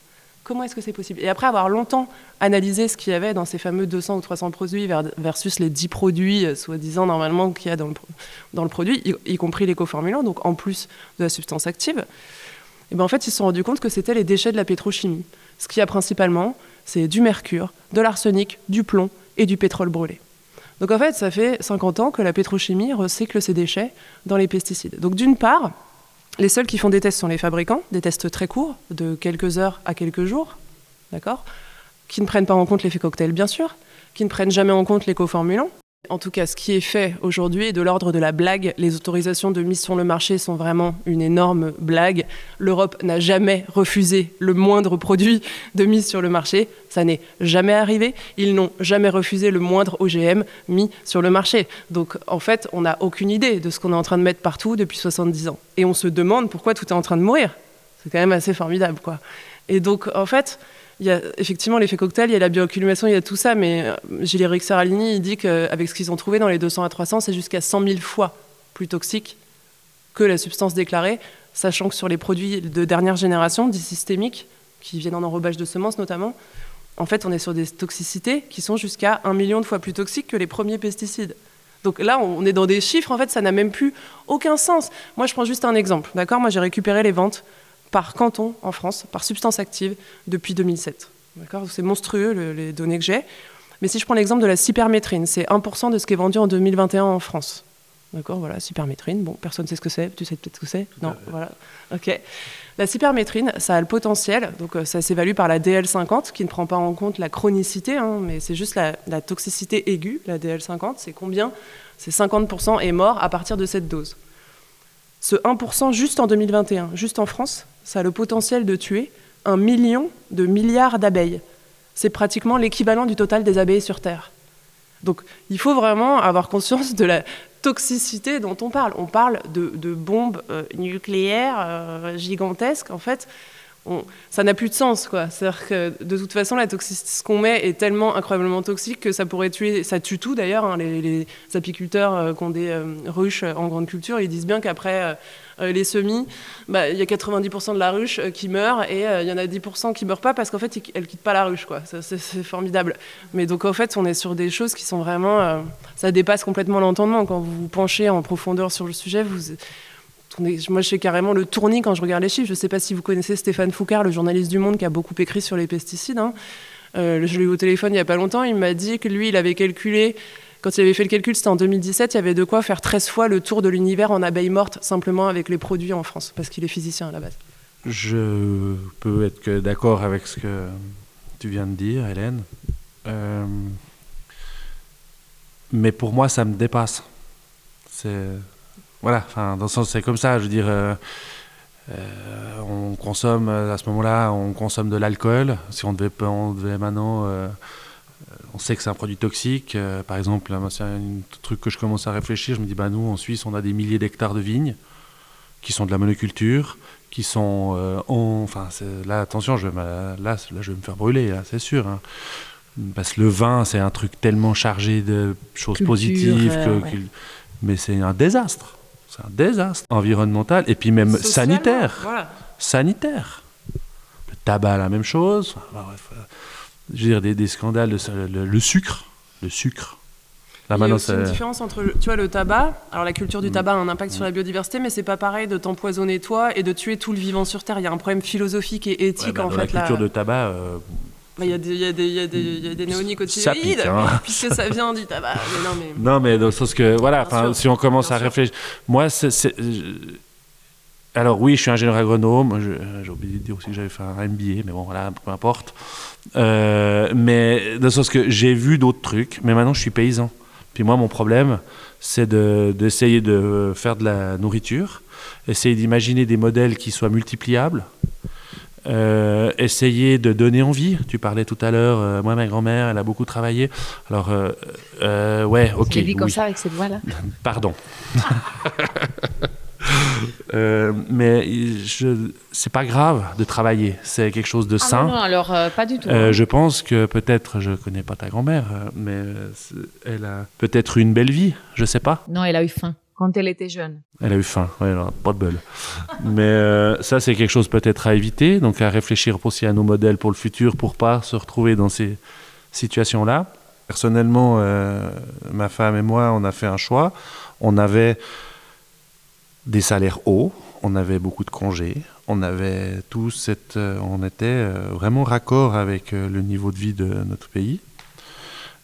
Comment est-ce que c'est possible? Et après avoir longtemps analysé ce qu'il y avait dans ces fameux 200 ou 300 produits ver- versus les 10 produits, euh, soi-disant normalement, qu'il y a dans le, dans le produit, y, compris les coformulants, donc en plus de la substance active, et ben en fait, ils se sont rendus compte que c'était les déchets de la pétrochimie. Ce qu'il y a principalement, c'est du mercure, de l'arsenic, du plomb et du pétrole brûlé. Donc en fait, ça fait 50 ans que la pétrochimie recycle ces déchets dans les pesticides. Donc d'une part, les seuls qui font des tests sont les fabricants, des tests très courts, de quelques heures à quelques jours, d'accord? Qui ne prennent pas en compte l'effet cocktail, bien sûr, qui ne prennent jamais en compte les coformulants, En tout cas, ce qui est fait aujourd'hui est de l'ordre de la blague. Les autorisations de mise sur le marché sont vraiment une énorme blague. L'Europe n'a jamais refusé le moindre produit de mise sur le marché. Ça n'est jamais arrivé. Ils n'ont jamais refusé le moindre OGM mis sur le marché. Donc, en fait, on n'a aucune idée de ce qu'on est en train de mettre partout depuis 70 ans. Et on se demande pourquoi tout est en train de mourir. C'est quand même assez formidable, quoi. Et donc, en fait, il y a effectivement l'effet cocktail, il y a la bioaccumulation, il y a tout ça, mais euh, Gilles Rixaralini, il dit qu'avec ce qu'ils ont trouvé dans les 200 à 300, c'est jusqu'à 100 000 fois plus toxique que la substance déclarée, sachant que sur les produits de dernière génération, dits systémiques, qui viennent en enrobage de semences notamment, en fait, on est sur des toxicités qui sont jusqu'à un million de fois plus toxiques que les premiers pesticides. Donc là, on est dans des chiffres, en fait, ça n'a même plus aucun sens. Moi, je prends juste un exemple, d'accord? Moi, j'ai récupéré les ventes par canton en France, par substance active, depuis 2007. C'est monstrueux les données que j'ai. Mais si je prends l'exemple de la cypermétrine, c'est 1% de ce qui est vendu en 2021 en France. D'accord, voilà, cypermétrine. Bon, personne ne sait ce que c'est. Tu sais peut-être ce que c'est? Non, voilà. Ok. La cypermétrine, ça a le potentiel, donc euh, ça s'évalue par la DL50, qui ne prend pas en compte la chronicité, hein, mais c'est juste la, la, toxicité aiguë, la DL50, c'est combien? C'est 50% est mort à partir de cette dose. Ce 1% juste en 2021, juste en France, ça a le potentiel de tuer un million de milliards d'abeilles. C'est pratiquement l'équivalent du total des abeilles sur Terre. Donc il faut vraiment avoir conscience de la toxicité dont on parle. On parle de, bombes euh, nucléaires euh, gigantesques. En fait, ça n'a plus de sens. Quoi. C'est-à-dire que de toute façon, la toxicité, ce qu'on met est tellement incroyablement toxique que ça pourrait tuer, ça tue tout d'ailleurs. Hein. les, apiculteurs euh, qui ont des euh, ruches en grande culture, ils disent bien qu'après euh, les semis, bah, il y a 90% de la ruche qui meurt et il y en a 10% qui meurent pas parce qu'en fait, elles quittent pas la ruche. Quoi. c'est, formidable. Mais donc en fait, on est sur des choses qui sont vraiment, ça dépasse complètement l'entendement. Quand vous vous penchez en profondeur sur le sujet, vous moi, je fais carrément le tournis quand je regarde les chiffres. Je ne sais pas si vous connaissez Stéphane Foucard, le journaliste du Monde qui a beaucoup écrit sur les pesticides. Hein. Euh, je l'ai eu au téléphone il n'y a pas longtemps. Il m'a dit que lui, il avait calculé, quand il avait fait le calcul, c'était en 2017, il y avait de quoi faire 13 fois le tour de l'univers en abeilles mortes, simplement avec les produits en France, parce qu'il est physicien à la base. Je peux être que d'accord avec ce que tu viens de dire, Hélène. Euh, mais pour moi, ça me dépasse. C'est voilà, enfin, dans le sens, c'est comme ça. Je veux dire, euh, euh, on consomme, à ce moment-là, on consomme de l'alcool. Si on devait, on devait maintenant. Euh, on sait que c'est un produit toxique. par exemple, c'est un truc que je commence à réfléchir. Je me dis, bah, nous, en Suisse, on a des milliers d'hectares de vignes qui sont de la monoculture, qui sont. enfin, là, attention, je là, là, je vais me faire brûler, c'est sûr. Hein. Parce que le vin, c'est un truc tellement chargé de choses positives, que, mais c'est un désastre. C'est un désastre environnemental et puis même sanitaire. Sanitaire. Le tabac, la même chose. bref, euh, je veux dire, des, des scandales, le, sucre. Le sucre. il y a aussi une différence entre, tu vois, le tabac. Alors la culture du mm. tabac a un impact sur la biodiversité, mais c'est pas pareil de t'empoisonner toi et de tuer tout le vivant sur Terre. Il y a un problème philosophique et éthique bah, en fait. La culture de tabac, euh, bah, il y, y, y, a des néonicotinoïdes, hein. puisque ça vient du tabac. Mais non, mais... non, mais dans le sens que, voilà, si on commence à réfléchir. Moi, c'est. Alors, oui, je suis ingénieur agronome. J'ai oublié de dire aussi que j'avais fait un MBA, mais bon, voilà, peu importe. Euh, mais dans le sens que j'ai vu d'autres trucs, mais maintenant je suis paysan. Puis moi, mon problème, c'est d'essayer de faire de la nourriture, essayer d'imaginer des modèles qui soient multipliables euh, essayer de donner envie. Tu parlais tout à l'heure, euh, moi, ma grand-mère, elle a beaucoup travaillé. Alors, euh, ouais, ok. Tu dit comme ça avec cette voix-là Pardon. mais je, c'est pas grave de travailler, c'est quelque chose de ah sain. Non, alors pas du tout. je pense que peut-être, je connais pas ta grand-mère, mais elle a peut-être une belle vie, je sais pas. Non, elle a eu faim quand elle était jeune. Elle a eu faim, ouais, pas de bol. Mais euh, ça, c'est quelque chose peut-être à éviter, donc à réfléchir aussi à nos modèles pour le futur pour pas se retrouver dans ces situations-là. Personnellement, euh, ma femme et moi, on a fait un choix. On avait des salaires hauts, on avait beaucoup de congés, on avait tout cette, euh, on était vraiment raccord avec le niveau de vie de notre pays.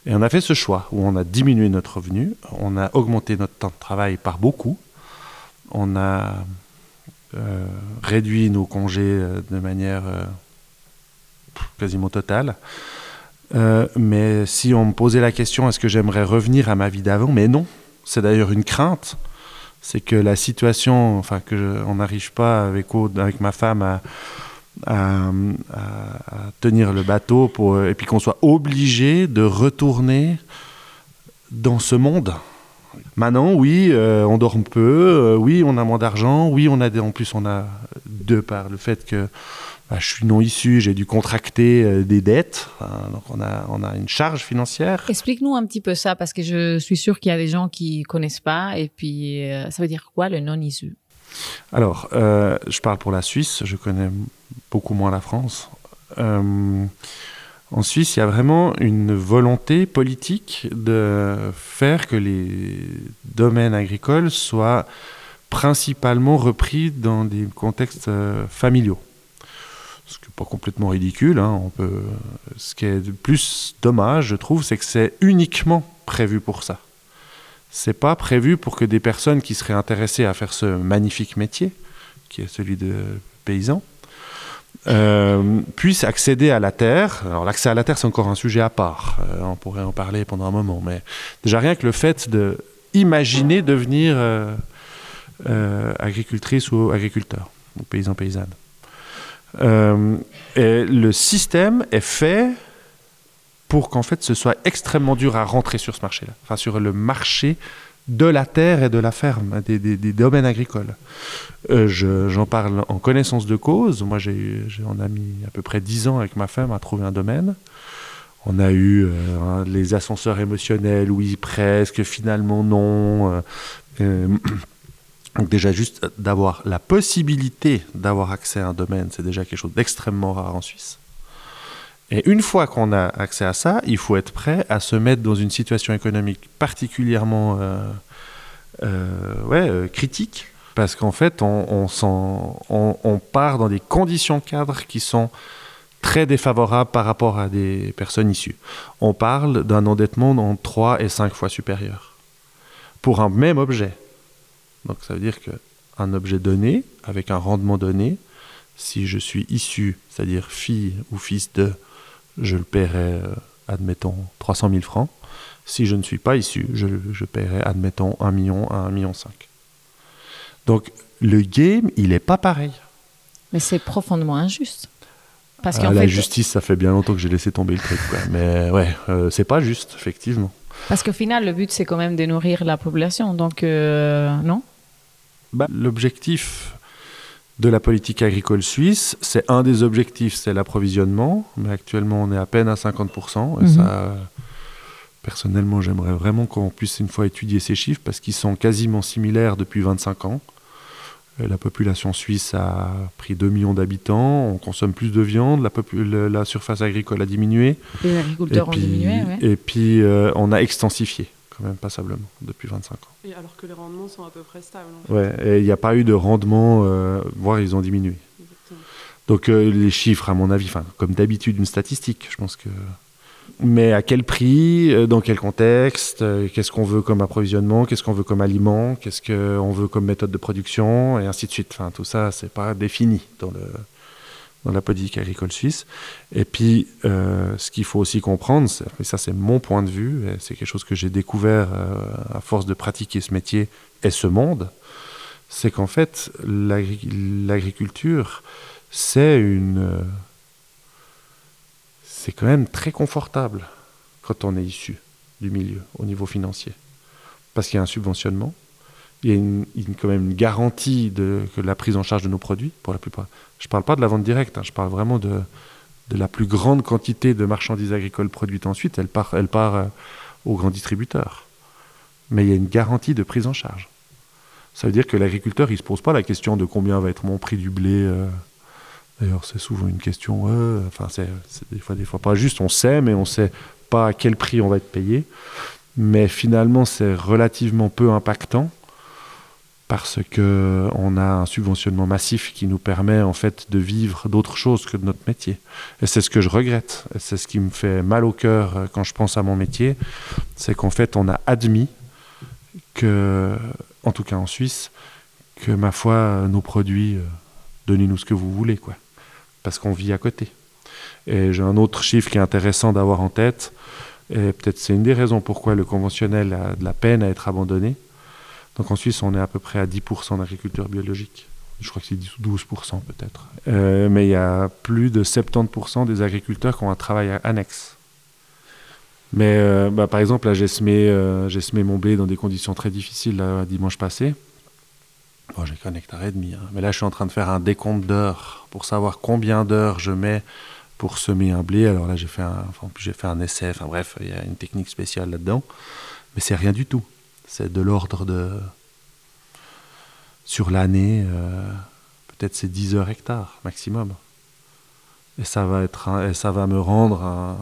Et on a fait ce choix où on a diminué notre revenu, on a augmenté notre temps de travail par beaucoup, on a euh, réduit nos congés euh, de manière euh, quasiment totale. Mais si on me posait la question, est-ce que j'aimerais revenir à ma vie d'avant? Mais non. C'est d'ailleurs une crainte. C'est que la situation, enfin, que n'arrive pas avec ma femme à, à, tenir le bateau pour, et puis qu'on soit obligé de retourner dans ce monde. Maintenant, oui, euh, on dort peu, euh, oui, on a moins d'argent, oui, on a en plus on a de par le fait que bah, je suis non issu, j'ai dû contracter euh, des dettes, donc on a on a une charge financière. Explique-nous un petit peu ça parce que je suis sûr qu'il y a des gens qui connaissent pas et puis ça veut dire quoi le non issu Alors, je parle pour la Suisse, je connais beaucoup moins la France. En Suisse, il y a vraiment une volonté politique de faire que les domaines agricoles soient principalement repris dans des contextes euh, familiaux. Ce qui n'est pas complètement ridicule. Hein. Ce qui est le plus dommage, je trouve, c'est que c'est uniquement prévu pour ça. C'est pas prévu pour que des personnes qui seraient intéressées à faire ce magnifique métier, qui est celui de paysan, euh, puissent accéder à la terre. Alors l'accès à la terre, c'est encore un sujet à part. Euh, on pourrait en parler pendant un moment, mais déjà rien que le fait de imaginer devenir euh, agricultrice ou agriculteur, ou paysan paysanne. et le système est fait pour qu'en fait ce soit extrêmement dur à rentrer sur ce marché-là, enfin sur le marché de la terre et de la ferme, des, domaines agricoles. Euh, j'en parle en connaissance de cause. Moi, j'ai, on a mis à peu près dix ans avec ma femme à trouver un domaine. On a eu euh, les ascenseurs émotionnels, oui, presque, finalement non. Euh, donc déjà, juste d'avoir la possibilité d'avoir accès à un domaine, c'est déjà quelque chose d'extrêmement rare en Suisse. Et une fois qu'on a accès à ça, il faut être prêt à se mettre dans une situation économique particulièrement euh, euh, ouais, euh, critique, parce qu'en fait, on, on, on, part dans des conditions cadres qui sont très défavorables par rapport à des personnes issues. On parle d'un endettement en 3 et 5 fois supérieur pour un même objet. Donc ça veut dire qu'un objet donné, avec un rendement donné, si je suis issu, c'est-à-dire fille ou fils de je le paierai, euh, admettons, 300 000 francs. Si je ne suis pas issu, je, je paierai, admettons, 1 million à 1 million 5. Donc, le game, il n'est pas pareil. Mais c'est profondément injuste. Parce qu'en la justice, ça fait bien longtemps que j'ai laissé tomber le truc. Mais ouais, euh, c'est pas juste, effectivement. Parce qu'au final, le but, c'est quand même de nourrir la population. Donc, euh, non? Bah, L'objectif, de la politique agricole suisse. C'est un des objectifs, c'est l'approvisionnement, mais actuellement on est à peine à 50%. Et mhm. ça, personnellement, j'aimerais vraiment qu'on puisse une fois étudier ces chiffres parce qu'ils sont quasiment similaires depuis 25 ans. La population suisse a pris 2 millions d'habitants, on consomme plus de viande, la, la surface agricole a diminué. Les agriculteurs ont diminué, Et puis euh, on a extensifié quand même passablement depuis 25 ans. Et alors que les rendements sont à peu près stables. Ouais, et il n'y a pas eu de rendement, euh, voire ils ont diminué. Donc euh, les chiffres, à mon avis, comme d'habitude, une statistique, je pense que. Mais à quel prix, euh, dans quel contexte, qu'est-ce qu'on veut comme approvisionnement, qu'est-ce qu'on veut comme aliment, qu'est-ce qu'on veut comme méthode de production, et ainsi de suite. Enfin, tout ça, c'est pas défini dans le, dans la politique agricole suisse. Et puis, euh, ce qu'il faut aussi comprendre, et ça c'est mon point de vue, c'est quelque chose que j'ai découvert euh, à force de pratiquer ce métier et ce monde, c'est qu'en fait, l'agriculture, c'est une... Euh, c'est quand même très confortable quand on est issu du milieu au niveau financier. Parce qu'il y a un subventionnement, il y a quand même une garantie de la prise en charge de nos produits, pour la plupart. Je ne parle pas de la vente directe, hein, je parle vraiment de, la plus grande quantité de marchandises agricoles produites ensuite, elle part, elle part euh, aux grands distributeurs. Mais il y a une garantie de prise en charge. Ça veut dire que l'agriculteur, il ne se pose pas la question de combien va être mon prix du blé. Euh. D'ailleurs, c'est souvent une question, enfin, c'est des fois, des fois pas juste, on sait, mais on ne sait pas à quel prix on va être payé. Mais finalement, c'est relativement peu impactant parce que on a un subventionnement massif qui nous permet en fait de vivre d'autres choses que de notre métier. Et c'est ce que je regrette. Et c'est ce qui me fait mal au cœur euh, quand je pense à mon métier, c'est qu'en fait on a admis que, en tout cas en Suisse, que ma foi nos produits, euh, donnez-nous ce que vous voulez quoi, parce qu'on vit à côté. Et j'ai un autre chiffre qui est intéressant d'avoir en tête, et peut-être c'est une des raisons pourquoi le conventionnel a de la peine à être abandonné. Donc en Suisse, on est à peu près à 10% d'agriculture biologique. Je crois que c'est 12% peut-être. Euh, mais il y a plus de 70% des agriculteurs qui ont un travail annexe. Mais euh, bah, par exemple, là, j'ai semé, euh, j'ai semé mon blé dans des conditions très difficiles là, dimanche passé. Bon, j'ai qu'un hectare et demi. Hein. Mais là, je suis en train de faire un décompte d'heures pour savoir combien d'heures je mets pour semer un blé. Alors là, j'ai fait un, enfin, j'ai fait un essai. Enfin bref, il y a une technique spéciale là-dedans. Mais c'est rien du tout. C'est de l'ordre de. Sur l'année, euh, peut-être c'est 10 heures hectares maximum. Et ça va, être et ça va me rendre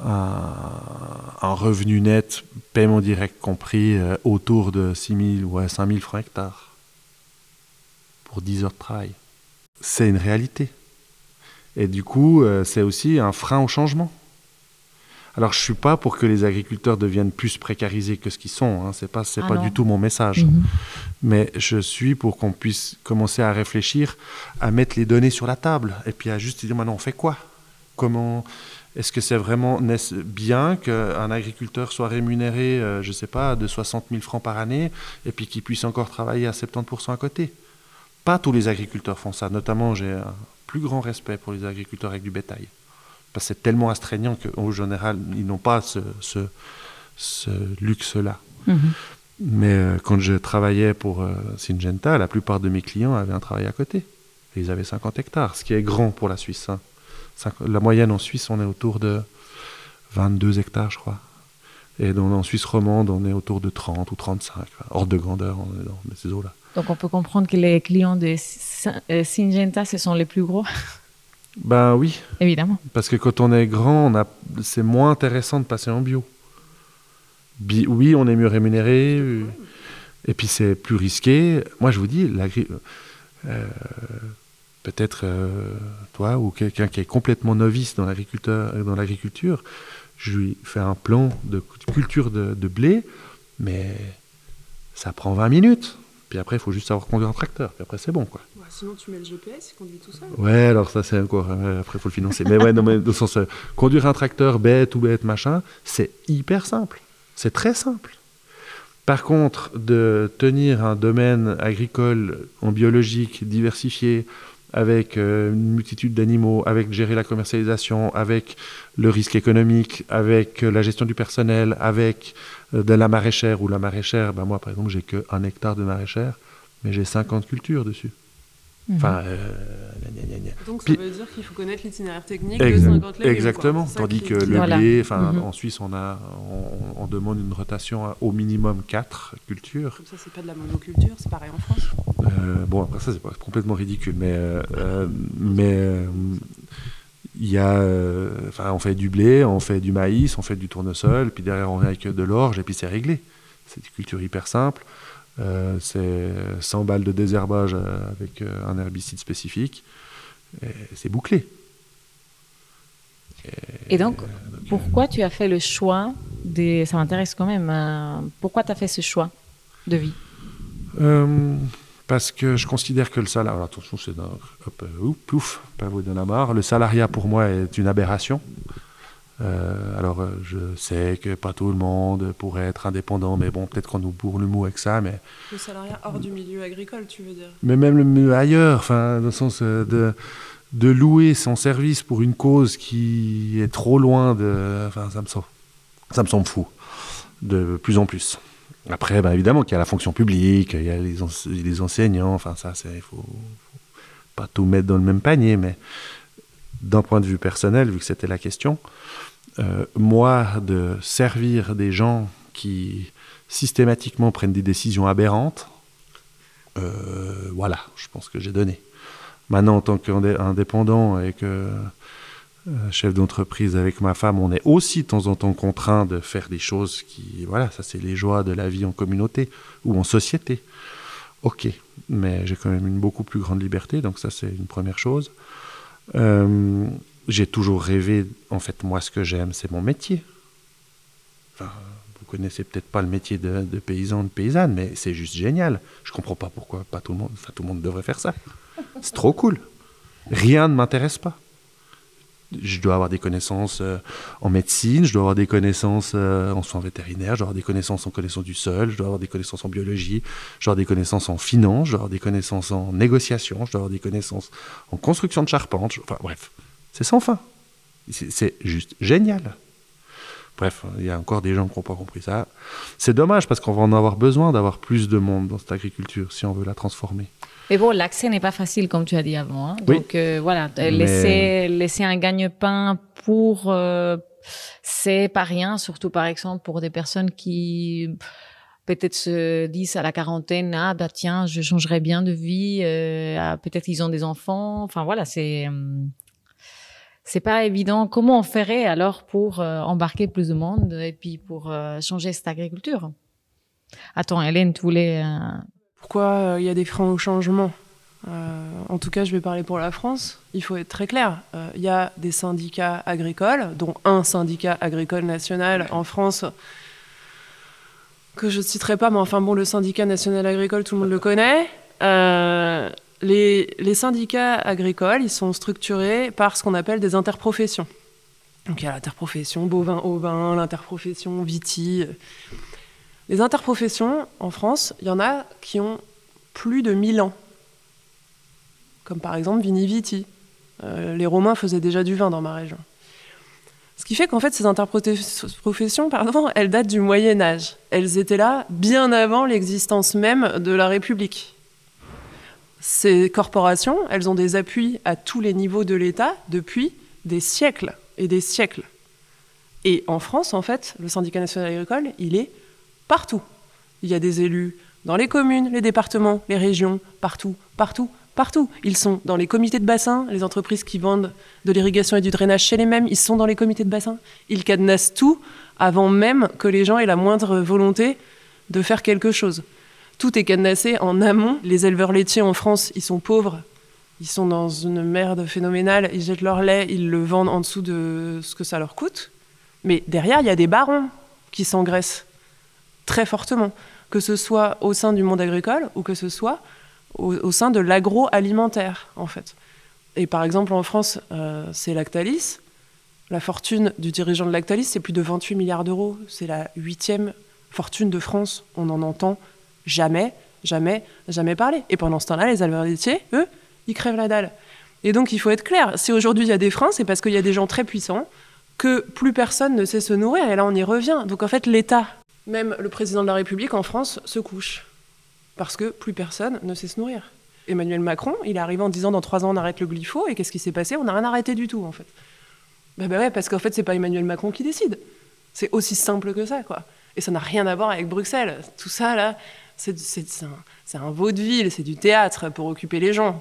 un, revenu net, paiement direct compris, euh, autour de 6 000 ou 5 000 francs hectares pour 10 heures de travail. C'est une réalité. Et du coup, euh, c'est aussi un frein au changement. Alors, je suis pas pour que les agriculteurs deviennent plus précarisés que ce qu'ils sont. Hein. C'est pas, c'est ah pas du tout mon message. Mhm. Mais je suis pour qu'on puisse commencer à réfléchir, à mettre les données sur la table, et puis à juste dire maintenant, on fait quoi? Comment Est-ce que c'est vraiment bien qu'un agriculteur soit rémunéré, euh, je sais pas, de 60 000 francs par année, et puis qu'il puisse encore travailler à 70% à côté? Pas tous les agriculteurs font ça. Notamment, j'ai un plus grand respect pour les agriculteurs avec du bétail parce que c'est tellement astreignant qu'en général, ils n'ont pas ce, ce, luxe-là. Mhm. Mais euh, quand je travaillais pour euh, Syngenta, la plupart de mes clients avaient un travail à côté. ils avaient 50 hectares, ce qui est grand pour la Suisse. Hein. La moyenne en Suisse, on est autour de 22 hectares, je crois. Et dans, en Suisse romande, on est autour de 30 ou 35, hors de grandeur, on est dans ces eaux-là. Donc on peut comprendre que les clients de euh, Syngenta, ce sont les plus gros ben oui. Évidemment. Parce que quand on est grand, on a... c'est moins intéressant de passer en bio. oui, on est mieux rémunéré. Euh, et puis c'est plus risqué. Moi, je vous dis, euh, peut-être euh, toi ou quelqu'un qui est complètement novice dans, dans l'agriculture, je lui fais un plan de culture de, de blé, mais ça prend 20 minutes. Puis après, il faut juste savoir conduire un tracteur. Puis après, c'est bon, quoi. sinon, tu mets le GPS, il conduit tout seul. Ouais, alors ça, c'est encore. après, il faut le financer. mais ouais, non, mais dans le sens, euh, conduire un tracteur bête ou bête, machin, c'est hyper simple. C'est très simple. Par contre, de tenir un domaine agricole en biologique diversifié, avec euh, une multitude d'animaux, avec gérer la commercialisation, avec le risque économique, avec euh, la gestion du personnel, avec euh, de la maraîchère ou la maraîchère, ben moi par exemple j'ai que un hectare de maraîchère, mais j'ai 50 cultures dessus. Mhm. Enfin, Donc ça veut dire qu'il faut connaître l'itinéraire technique de 50 légumes. Exactement. Tandis que le blé, enfin, mhm. en Suisse, on, a, on, demande une rotation au minimum 4 cultures. Comme ça, c'est pas de la monoculture, c'est pareil en France Bon, après ça, c'est complètement ridicule, mais, mais il y a, euh, enfin, on fait du blé, on fait du maïs, on fait du tournesol, puis derrière on vient avec de l'orge, et puis c'est réglé. C'est une culture hyper simple. Euh, c'est 100 balles de désherbage euh, avec un herbicide spécifique. C'est bouclé. Et, donc, pourquoi tu as fait le choix des... Ça m'intéresse quand même. pourquoi tu as fait ce choix de vie? Parce que je considère que le salariat, attention, c'est d'un, hop, euh, pouf, pas vous de la marre. Le salariat pour moi est une aberration. Euh, alors, euh, je sais que pas tout le monde pourrait être indépendant, mais bon, peut-être qu'on nous bourre le mot avec ça, mais... Le salariat hors du milieu agricole, tu veux dire? Mais même le milieu ailleurs, enfin, dans le sens de, de louer son service pour une cause qui est trop loin de... Enfin, ça me semble, ça me semble fou, de plus en plus. Après, ben évidemment qu'il y a la fonction publique, il y a les, enseignants, enfin ça, il faut, faut pas tout mettre dans le même panier, mais d'un point de vue personnel, vu que c'était la question, euh, moi, de servir des gens qui systématiquement prennent des décisions aberrantes, euh, voilà, je pense que j'ai donné. Maintenant, en tant qu'indépendant et que chef d'entreprise avec ma femme, on est aussi de temps en temps contraint de faire des choses qui, voilà, ça c'est les joies de la vie en communauté ou en société. Ok, mais j'ai quand même une beaucoup plus grande liberté, donc ça c'est une première chose. Euh, j'ai toujours rêvé, en fait, moi ce que j'aime, c'est mon métier. Vous connaissez peut-être pas le métier de, de, paysan, de paysanne, mais c'est juste génial. Je comprends pas pourquoi pas tout le monde, tout le monde devrait faire ça. C'est trop cool. Rien ne m'intéresse pas je dois avoir des connaissances euh, en médecine, je dois avoir des connaissances euh, en soins vétérinaires, je dois avoir des connaissances en connaissance du sol, je dois avoir des connaissances en biologie, je dois avoir des connaissances en finance, je dois avoir des connaissances en négociation, je dois avoir des connaissances en construction de charpente. Enfin bref, c'est sans fin. C'est juste génial. Bref, il y a encore des gens qui n'ont pas compris ça. C'est dommage parce qu'on va en avoir besoin d'avoir plus de monde dans cette agriculture si on veut la transformer. Mais bon, l'accès n'est pas facile, comme tu as dit avant. Hein. Donc euh, voilà, laisser, laisser un gagne-pain pour... Euh, c'est pas rien, surtout par exemple pour des personnes qui peut-être se disent à la quarantaine, ah bah tiens, je changerais bien de vie, euh, ah, peut-être ils ont des enfants. Enfin voilà, c'est... c'est pas évident. Comment on ferait alors pour embarquer plus de monde et puis pour changer cette agriculture? Attends, Hélène, tu voulais pourquoi euh, il y a des freins au changement. Euh, en tout cas, je vais parler pour la France. Il faut être très clair. Euh, il y a des syndicats agricoles, dont un syndicat agricole national en France que je ne citerai pas, mais enfin bon, le syndicat national agricole, tout le monde le connaît. les, les, syndicats agricoles, ils sont structurés par ce qu'on appelle des interprofessions. Donc il y a l'interprofession bovin-ovin, l'interprofession viti. Les interprofessions, en France, il y en a qui ont plus de 1000 ans. Comme par exemple Vini Viti. Euh, les Romains faisaient déjà du vin dans ma région. Ce qui fait qu'en fait, ces interprofessions, pardon, elles datent du Moyen Âge. Elles étaient là bien avant l'existence même de la République. Ces corporations, elles ont des appuis à tous les niveaux de l'État depuis des siècles et des siècles. Et en France, en fait, le syndicat national agricole, il est partout. Il y a des élus dans les communes, les départements, les régions, partout, partout, partout. Ils sont dans les comités de bassin, les entreprises qui vendent de l'irrigation et du drainage chez les mêmes, ils sont dans les comités de bassin. Ils cadenassent tout avant même que les gens aient la moindre volonté de faire quelque chose. Tout est cadenassé en amont. Les éleveurs laitiers en France, ils sont pauvres. Ils sont dans une merde phénoménale. Ils jettent leur lait, ils le vendent en dessous de ce que ça leur coûte. Mais derrière, il y a des barons qui s'engraissent très fortement, que ce soit au sein du monde agricole ou que ce soit au, sein de l'agroalimentaire, en fait. Et par exemple, en France, euh, c'est Lactalis. La fortune du dirigeant de Lactalis, c'est plus de 28 milliards d'euros. C'est la huitième fortune de France. On n'en entend jamais, jamais, jamais parler. Et pendant ce temps-là, les éleveurs laitiers, eux, ils crèvent la dalle. Et donc, il faut être clair. Si aujourd'hui il y a des freins, c'est parce qu'il y a des gens très puissants que plus personne ne sait se nourrir. Et là, on y revient. Donc, en fait, l'État même le président de la République en France se couche. Parce que plus personne ne sait se nourrir. Emmanuel Macron, il est arrivé en disant dans trois ans on arrête le glypho, et qu'est-ce qui s'est passé? On n'a rien arrêté du tout en fait. Ben, ben ouais, parce qu'en fait c'est pas Emmanuel Macron qui décide. C'est aussi simple que ça, quoi. Et ça n'a rien à voir avec Bruxelles. Tout ça là, c'est un, un vaudeville, c'est du théâtre pour occuper les gens.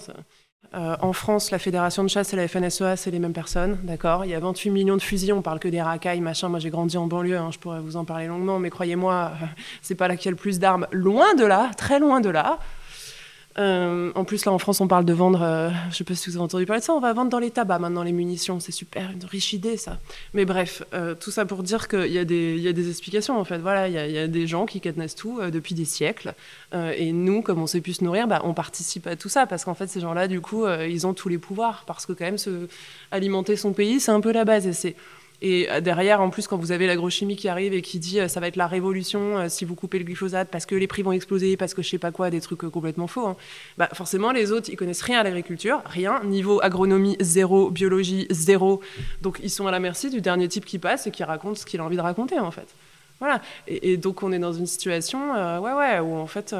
Euh, en France, la Fédération de chasse et la FNSEA, c'est les mêmes personnes, d'accord Il y a 28 millions de fusils, on parle que des racailles, machin. Moi, j'ai grandi en banlieue, hein, je pourrais vous en parler longuement, mais croyez-moi, c'est pas là qu'il y a le plus d'armes. Loin de là, très loin de là. Euh, en plus, là, en France, on parle de vendre, euh, je sais pas si vous avez entendu parler de ça, on va vendre dans les tabacs maintenant les munitions. C'est super, une riche idée, ça. Mais bref, euh, tout ça pour dire qu'il y, y a des explications, en fait. Voilà, il y, a des gens qui cadenassent tout depuis des siècles. et nous, comme on sait plus se nourrir, bah, on participe à tout ça parce qu'en fait, ces gens-là, du coup, ils ont tous les pouvoirs. Parce que, quand même, se alimenter son pays, c'est un peu la base. Et c'est et euh, derrière, en plus, quand vous avez l'agrochimie qui arrive et qui dit euh, ça va être la révolution euh, si vous coupez le glyphosate parce que les prix vont exploser, parce que je sais pas quoi, des trucs complètement faux, hein. bah, forcément, les autres, ils connaissent rien à l'agriculture, rien. Niveau agronomie, zéro. Biologie, zéro. Donc, ils sont à la merci du dernier type qui passe et qui raconte ce qu'il a envie de raconter, en fait. Voilà. Et, donc, on est dans une situation, ouais, ouais, où en fait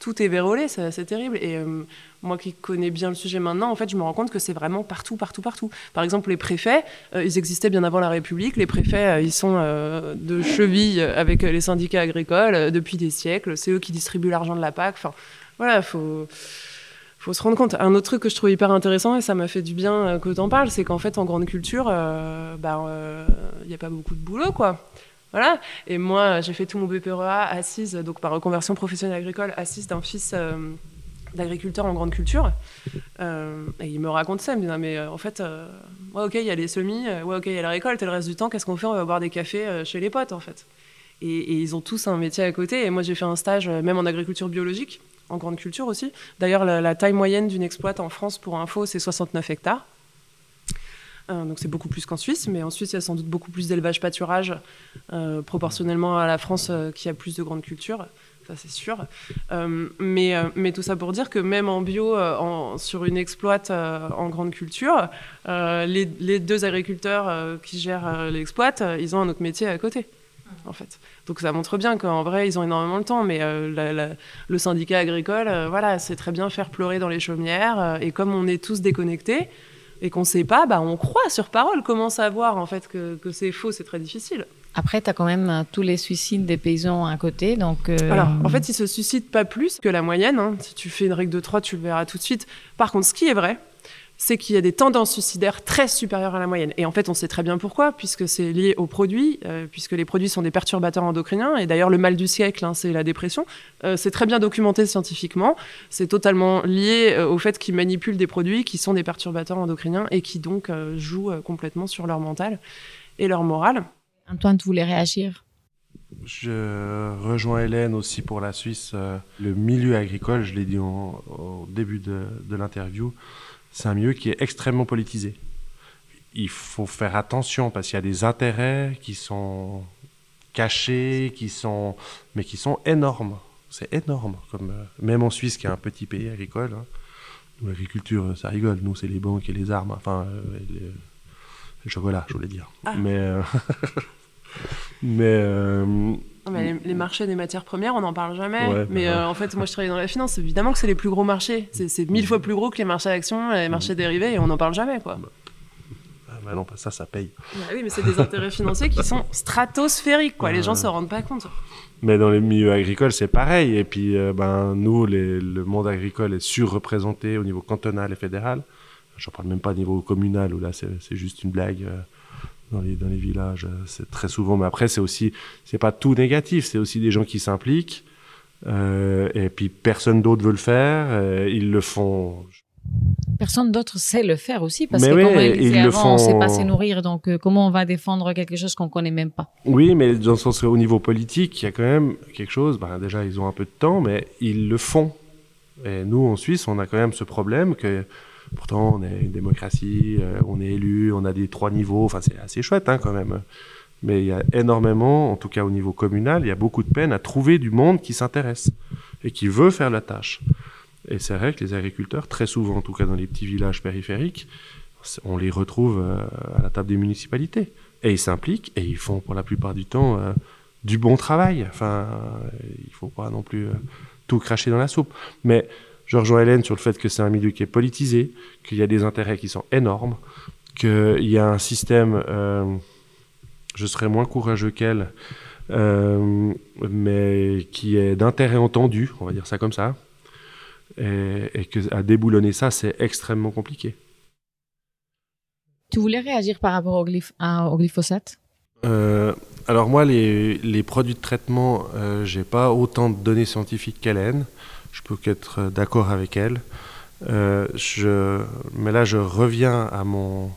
tout est vérolé, c'est terrible. Et moi qui connais bien le sujet maintenant, en fait, je me rends compte que c'est vraiment partout, partout, partout. Par exemple, les préfets, euh, ils existaient bien avant la République. Les préfets, euh, ils sont de cheville avec les syndicats agricoles depuis des siècles. C'est eux qui distribuent l'argent de la PAC. Enfin, voilà, faut faut se rendre compte. Un autre truc que je trouve hyper intéressant, et ça m'a fait du bien que tu en parles, c'est qu'en fait, en grande culture, bah, il n'y a pas beaucoup de boulot, quoi. Voilà. Et moi, j'ai fait tout mon BPREA assise, donc par reconversion professionnelle agricole, assise d'un fils euh, d'agriculteur en grande culture. Euh, et il me raconte ça, il me dit, mais euh, en fait, ouais, ok, il y a les semis, ouais, ok, il y a la récolte, et le reste du temps, qu'est-ce qu'on fait? On va boire des cafés chez les potes, en fait. Et, ils ont tous un métier à côté. Et moi, j'ai fait un stage, même en agriculture biologique, en grande culture aussi. D'ailleurs, la, taille moyenne d'une exploite en France, pour info, c'est 69 hectares. Euh, donc c'est beaucoup plus qu'en Suisse, mais en Suisse, il y a sans doute beaucoup plus d'élevage pâturage, euh, proportionnellement à la France euh, qui a plus de grandes cultures. Ça, c'est sûr. mais, mais tout ça pour dire que même en bio, en, sur une exploite en grande culture, les, les, deux agriculteurs qui gèrent l'exploite, ils ont un autre métier à côté. En fait. Donc ça montre bien qu'en vrai, ils ont énormément de temps, mais le syndicat agricole, voilà, c'est très bien faire pleurer dans les chaumières. et comme on est tous déconnectés, et qu'on ne sait pas, bah, on croit sur parole. Comment savoir en fait que, que c'est faux C'est très difficile. Après, tu as quand même euh, tous les suicides des paysans à côté. Donc, euh, Alors, en fait, ils se suicident pas plus que la moyenne. Hein. Si tu fais une règle de 3, tu le verras tout de suite. Par contre, ce qui est vrai, c'est qu'il y a des tendances suicidaires très supérieures à la moyenne. Et en fait, on sait très bien pourquoi, puisque c'est lié aux produits, euh, puisque les produits sont des perturbateurs endocriniens. Et d'ailleurs, le mal du siècle, hein, c'est la dépression. Euh, c'est très bien documenté scientifiquement. C'est totalement lié euh, au fait qu'ils manipulent des produits qui sont des perturbateurs endocriniens et qui donc jouent complètement sur leur mental et leur morale. Antoine, tu voulais réagir? Je rejoins Hélène aussi pour la Suisse. Le milieu agricole, je l'ai dit au début de, l'interview, c'est un milieu qui est extrêmement politisé. Il faut faire attention parce qu'il y a des intérêts qui sont cachés, qui sont, mais qui sont énormes. C'est énorme. Comme, euh, même en Suisse, qui est un petit pays agricole, hein. l'agriculture, ça rigole. Nous, c'est les banques et les armes. Euh, chocolat, je voulais dire. Ah. Mais, euh, mais les, marchés des matières premières, on n'en parle jamais. mais bah euh, en fait, moi, je travaille dans la finance. Évidemment que c'est les plus gros marchés. C'est mille fois plus gros que les marchés actions, les marchés dérivés, et on n'en parle jamais, quoi. Bah, bah non, ça, ça paye. oui, mais c'est des intérêts financiers qui sont stratosphériques, quoi. Les gens se rendent pas compte. Mais dans les milieux agricoles, c'est pareil. Et puis, euh, ben, nous, le monde agricole est surreprésenté au niveau cantonal et fédéral. Je ne parle même pas au niveau communal, où là, c'est juste une blague. Euh, dans les, dans les villages. Euh, c'est très souvent, mais après, c'est aussi, c'est pas tout négatif, c'est aussi des gens qui s'impliquent. Euh, et puis personne d'autre veut le faire, ils le font. Personne d'autre sait le faire aussi parce que comme ils le font... on sait pas se nourrir, donc euh, comment on va défendre quelque chose qu'on connaît même pas? Oui, mais dans le sens au niveau politique, il y a quand même quelque chose. Ben, déjà, ils ont un peu de temps, mais ils le font. Et nous, en Suisse, on a quand même ce problème que Pourtant, on est une démocratie, euh, on est élu, on a des trois niveaux. Enfin, c'est assez chouette hein, quand même. Mais il y a énormément, en tout cas au niveau communal, il y a beaucoup de peine à trouver du monde qui s'intéresse et qui veut faire la tâche. Et c'est vrai que les agriculteurs, très souvent, en tout cas dans les petits villages périphériques, on les retrouve euh, à la table des municipalités. Et ils s'impliquent et ils font pour la plupart du temps euh, du bon travail. Enfin, il faut pas non plus tout cracher dans la soupe. Mais je rejoins Hélène sur le fait que c'est un milieu qui est politisé, qu'il y a des intérêts qui sont énormes, qu'il y a un système, euh, je serais moins courageux qu'elle, euh, mais qui est d'intérêt entendu, on va dire ça comme ça, et, et que à déboulonner ça, c'est extrêmement compliqué. Tu voulais réagir par rapport au, au glyphosate? Euh, alors moi, les, les, produits de traitement, j'ai pas autant de données scientifiques qu'Hélène je peux qu'être d'accord avec elle. Euh, je, mais là, je reviens à mon,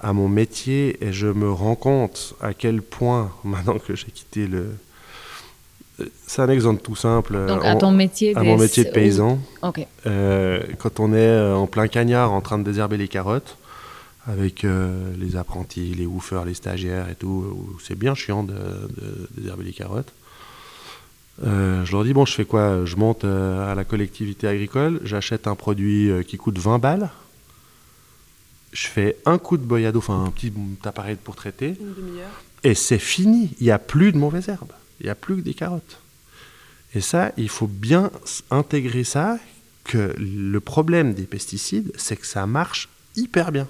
à mon métier et je me rends compte à quel point, maintenant que j'ai quitté le. C'est un exemple tout simple. Donc, à ton métier À mon métier de paysan. Euh, quand on est euh, en plein cagnard en train de désherber les carottes, avec les apprentis, les woofers, les stagiaires et tout, c'est bien chiant de, de désherber les carottes. Euh, je leur dis, bon, je fais quoi? Je monte euh, à la collectivité agricole, j'achète un produit euh, qui coûte 20 balles, je fais un coup de boyado, enfin un petit appareil pour traiter, et c'est fini. Il n'y a plus de mauvaises herbes, il n'y a plus que des carottes. Et ça, il faut bien intégrer ça, que le problème des pesticides, c'est que ça marche hyper bien.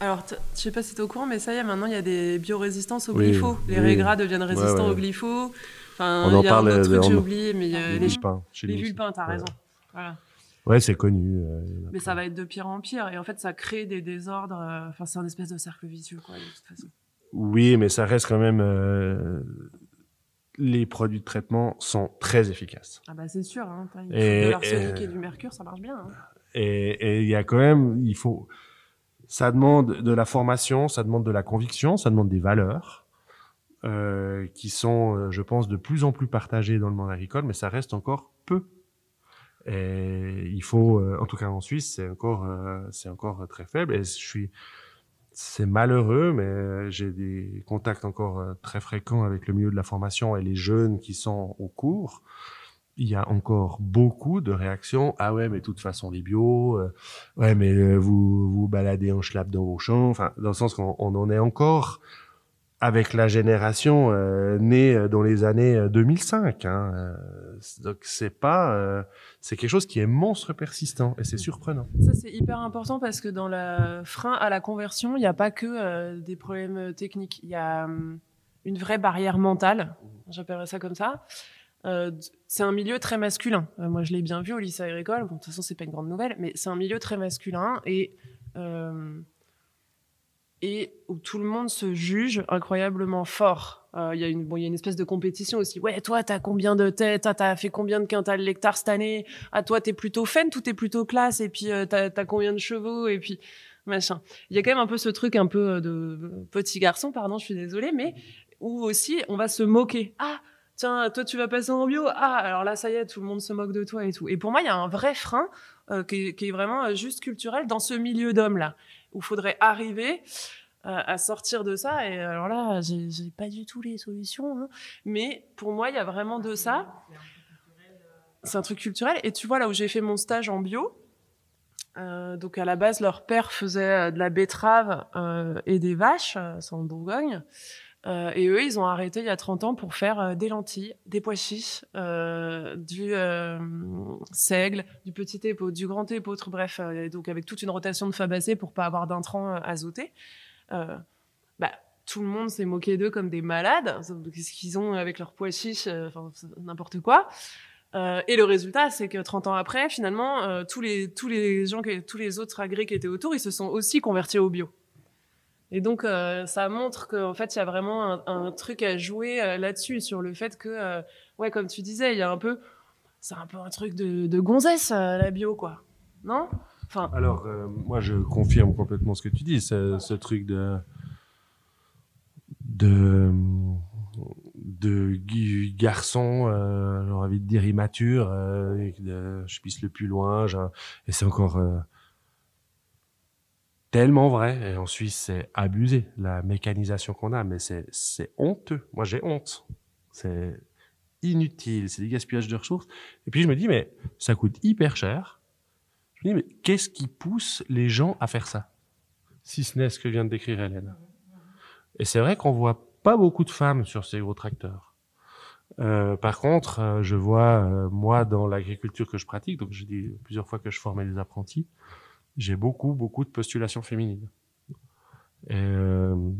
Alors, je sais pas si tu es au courant, mais ça y est, maintenant, il y a des biorésistances au glypho. Les régras deviennent résistants au glypho. Enfin, on en parle. Il y a j'ai oublié, mais les, les vulpins. Les vulpins, t'as raison. Voilà. Ouais, c'est connu. Euh, mais ça va être de pire en pire. Et en fait, ça crée des désordres. Euh, enfin, c'est un espèce de cercle vicieux, quoi, de toute façon. Oui, mais ça reste quand même. Euh, les produits de traitement sont très efficaces. Ah, bah, c'est sûr. Hein. Et, de l'arsenic et, du mercure, ça marche bien. Hein. Et il y a quand même. Il faut. Ça demande de la formation, ça demande de la conviction, ça demande des valeurs. Euh, qui sont, euh, je pense, de plus en plus partagés dans le monde agricole, mais ça reste encore peu. Et il faut, euh, en tout cas en Suisse, c'est encore, très faible. Et je suis, c'est malheureux, mais j'ai des contacts encore très fréquents avec le milieu de la formation et les jeunes qui sont au cours. Il y a encore beaucoup de réactions. Ah ouais, mais de toute façon, les bio, euh, ouais, mais vous vous baladez en schlapp dans vos champs. Enfin, dans le sens qu'on on en est encore avec la génération euh, née euh, dans les années 2005. Euh, hein. Donc c'est pas, c'est quelque chose qui est monstre persistant et c'est surprenant. Ça c'est hyper important parce que dans le frein à la conversion, il n'y a pas que des problèmes techniques. Il y a um, une vraie barrière mentale. J'appellerais ça comme ça. c'est un milieu très masculin. moi, je l'ai bien vu au lycée agricole. Bon, de toute façon, c'est pas une grande nouvelle, mais c'est un milieu très masculin et et où tout le monde se juge incroyablement fort. Il euh, y, a une, bon, y a une espèce de compétition aussi. Ouais, toi, t'as combien de têtes? T'as fait combien de quintals l'hectare cette année? Ah, toi, t'es plutôt fun, tout est plutôt classe. Et puis, euh, t'as as combien de chevaux? Et puis, machin. Il y a quand même un peu ce truc un peu euh, de petit garçon, pardon, je suis désolée, mais où aussi on va se moquer. Ah, tiens, toi, tu vas passer en bio? Ah, alors là, ça y est, tout le monde se moque de toi et tout. Et pour moi, il y a un vrai frein euh, qui, est, qui, est, vraiment juste culturel dans ce milieu d'hommes là où faudrait arriver euh, à sortir de ça. Et alors là, j'ai pas du tout les solutions. Hein. Mais pour moi, il y a vraiment de ça. C'est un truc culturel. Et tu vois, là où j'ai fait mon stage en bio, euh, donc à la base, leur père faisait euh, de la betterave et des vaches, c'est en Bourgogne. Euh, et eux, ils ont arrêté il y a 30 ans pour faire des lentilles, des pois chiches, du seigle, du petit épaule, du grand épeautre, bref, donc avec toute une rotation de fabacées pour pas avoir d'intrants azotés. Euh, bah, tout le monde s'est moqué d'eux comme des malades. Qu'est-ce qu'ils ont avec leurs pois chiches, euh, n'importe quoi. Euh, et le résultat, c'est que 30 ans après, finalement, euh, tous les tous les gens, tous les autres agrès qui étaient autour, ils se sont aussi convertis au bio. Et donc, euh, ça montre qu'en fait, il y a vraiment un, truc à jouer euh, là-dessus, sur le fait que, ouais, comme tu disais, il y a un peu, c'est un peu un truc de, de gonzesse, la bio, quoi. Non? Enfin... Alors, euh, moi, je confirme complètement ce que tu dis, ce, truc de de garçon, euh, j'ai envie de dire immature, euh, de, je pisse le plus loin, et c'est encore euh, tellement vrai. Et en Suisse, c'est abusé la mécanisation qu'on a, mais c'est honteux. Moi, j'ai honte. C'est inutile, c'est des gaspillages de ressources. Et puis je me dis, mais ça coûte hyper cher je me dis, mais qu'est-ce qui pousse les gens à faire ça? Si ce n'est ce que vient de décrire Hélène. Et c'est vrai qu'on voit pas beaucoup de femmes sur ces gros tracteurs. Euh, par contre, euh, je vois, euh, moi, dans l'agriculture que je pratique, donc je dis plusieurs fois que je formais des apprentis, j'ai beaucoup, beaucoup de postulations féminines. Euh,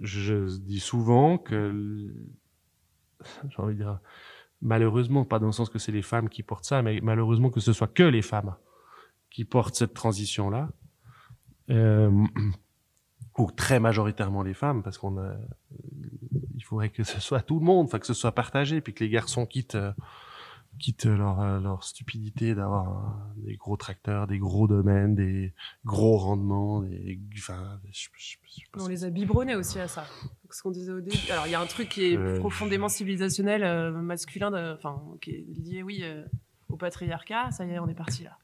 je dis souvent que, j'ai envie de dire, malheureusement, pas dans le sens que c'est les femmes qui portent ça, mais malheureusement que ce soit que les femmes qui portent cette transition-là, euh, ou très majoritairement les femmes, parce qu'on a, il faudrait que ce soit tout le monde, que ce soit partagé, puis que les garçons quittent, euh, quittent leur, euh, leur stupidité d'avoir des gros tracteurs, des gros domaines, des gros rendements, des, enfin, je, je, je on les a biberonnés aussi à ça. Ce qu'on disait au début. Alors il y a un truc qui est euh, profondément civilisationnel, euh, masculin, enfin qui est lié, oui, au patriarcat. Ça y est, on est parti là.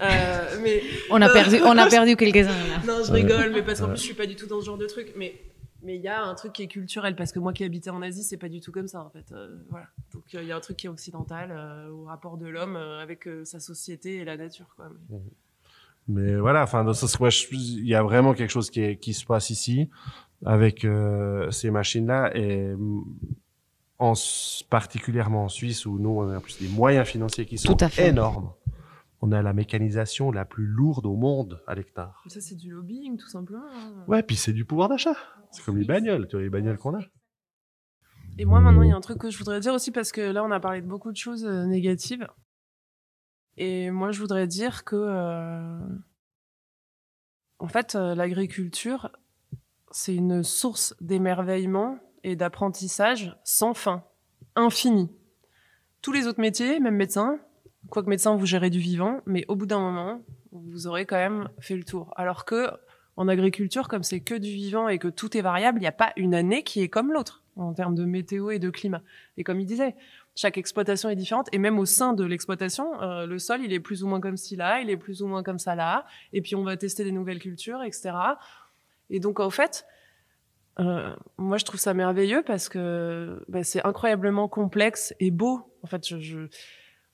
Euh, mais on a perdu, on a perdu quelques-uns. Non, je rigole, mais parce qu'en plus je suis pas du tout dans ce genre de truc. Mais mais il y a un truc qui est culturel parce que moi qui habitais en Asie, c'est pas du tout comme ça en fait. Euh, voilà. Donc il y a un truc qui est occidental euh, au rapport de l'homme euh, avec euh, sa société et la nature quoi. Mais, mais voilà, enfin il y a vraiment quelque chose qui est, qui se passe ici avec ces machines là et en particulièrement en Suisse où nous on a en plus des moyens financiers qui sont énormes on a la mécanisation la plus lourde au monde à l'hectare. Ça, c'est du lobbying, tout simplement. Hein. Ouais, puis c'est du pouvoir d'achat. C'est comme les bagnoles, tu vois, les bagnoles qu'on a. Et moi, maintenant, il y a un truc que je voudrais dire aussi, parce que là, on a parlé de beaucoup de choses euh, négatives. Et moi, je voudrais dire que, euh, en fait, euh, l'agriculture, c'est une source d'émerveillement et d'apprentissage sans fin, infini. Tous les autres métiers, même médecin, quoique médecin, vous gérez du vivant, mais au bout d'un moment, vous aurez quand même fait le tour. Alors que en agriculture, comme c'est que du vivant et que tout est variable, il n'y a pas une année qui est comme l'autre en termes de météo et de climat. Et comme il disait, chaque exploitation est différente et même au sein de l'exploitation, euh, le sol il est plus ou moins comme ci là, il est plus ou moins comme ça là, et puis on va tester des nouvelles cultures, etc. Et donc, en fait, euh, moi, je trouve ça merveilleux parce que bah, c'est incroyablement complexe et beau. En fait, je, je,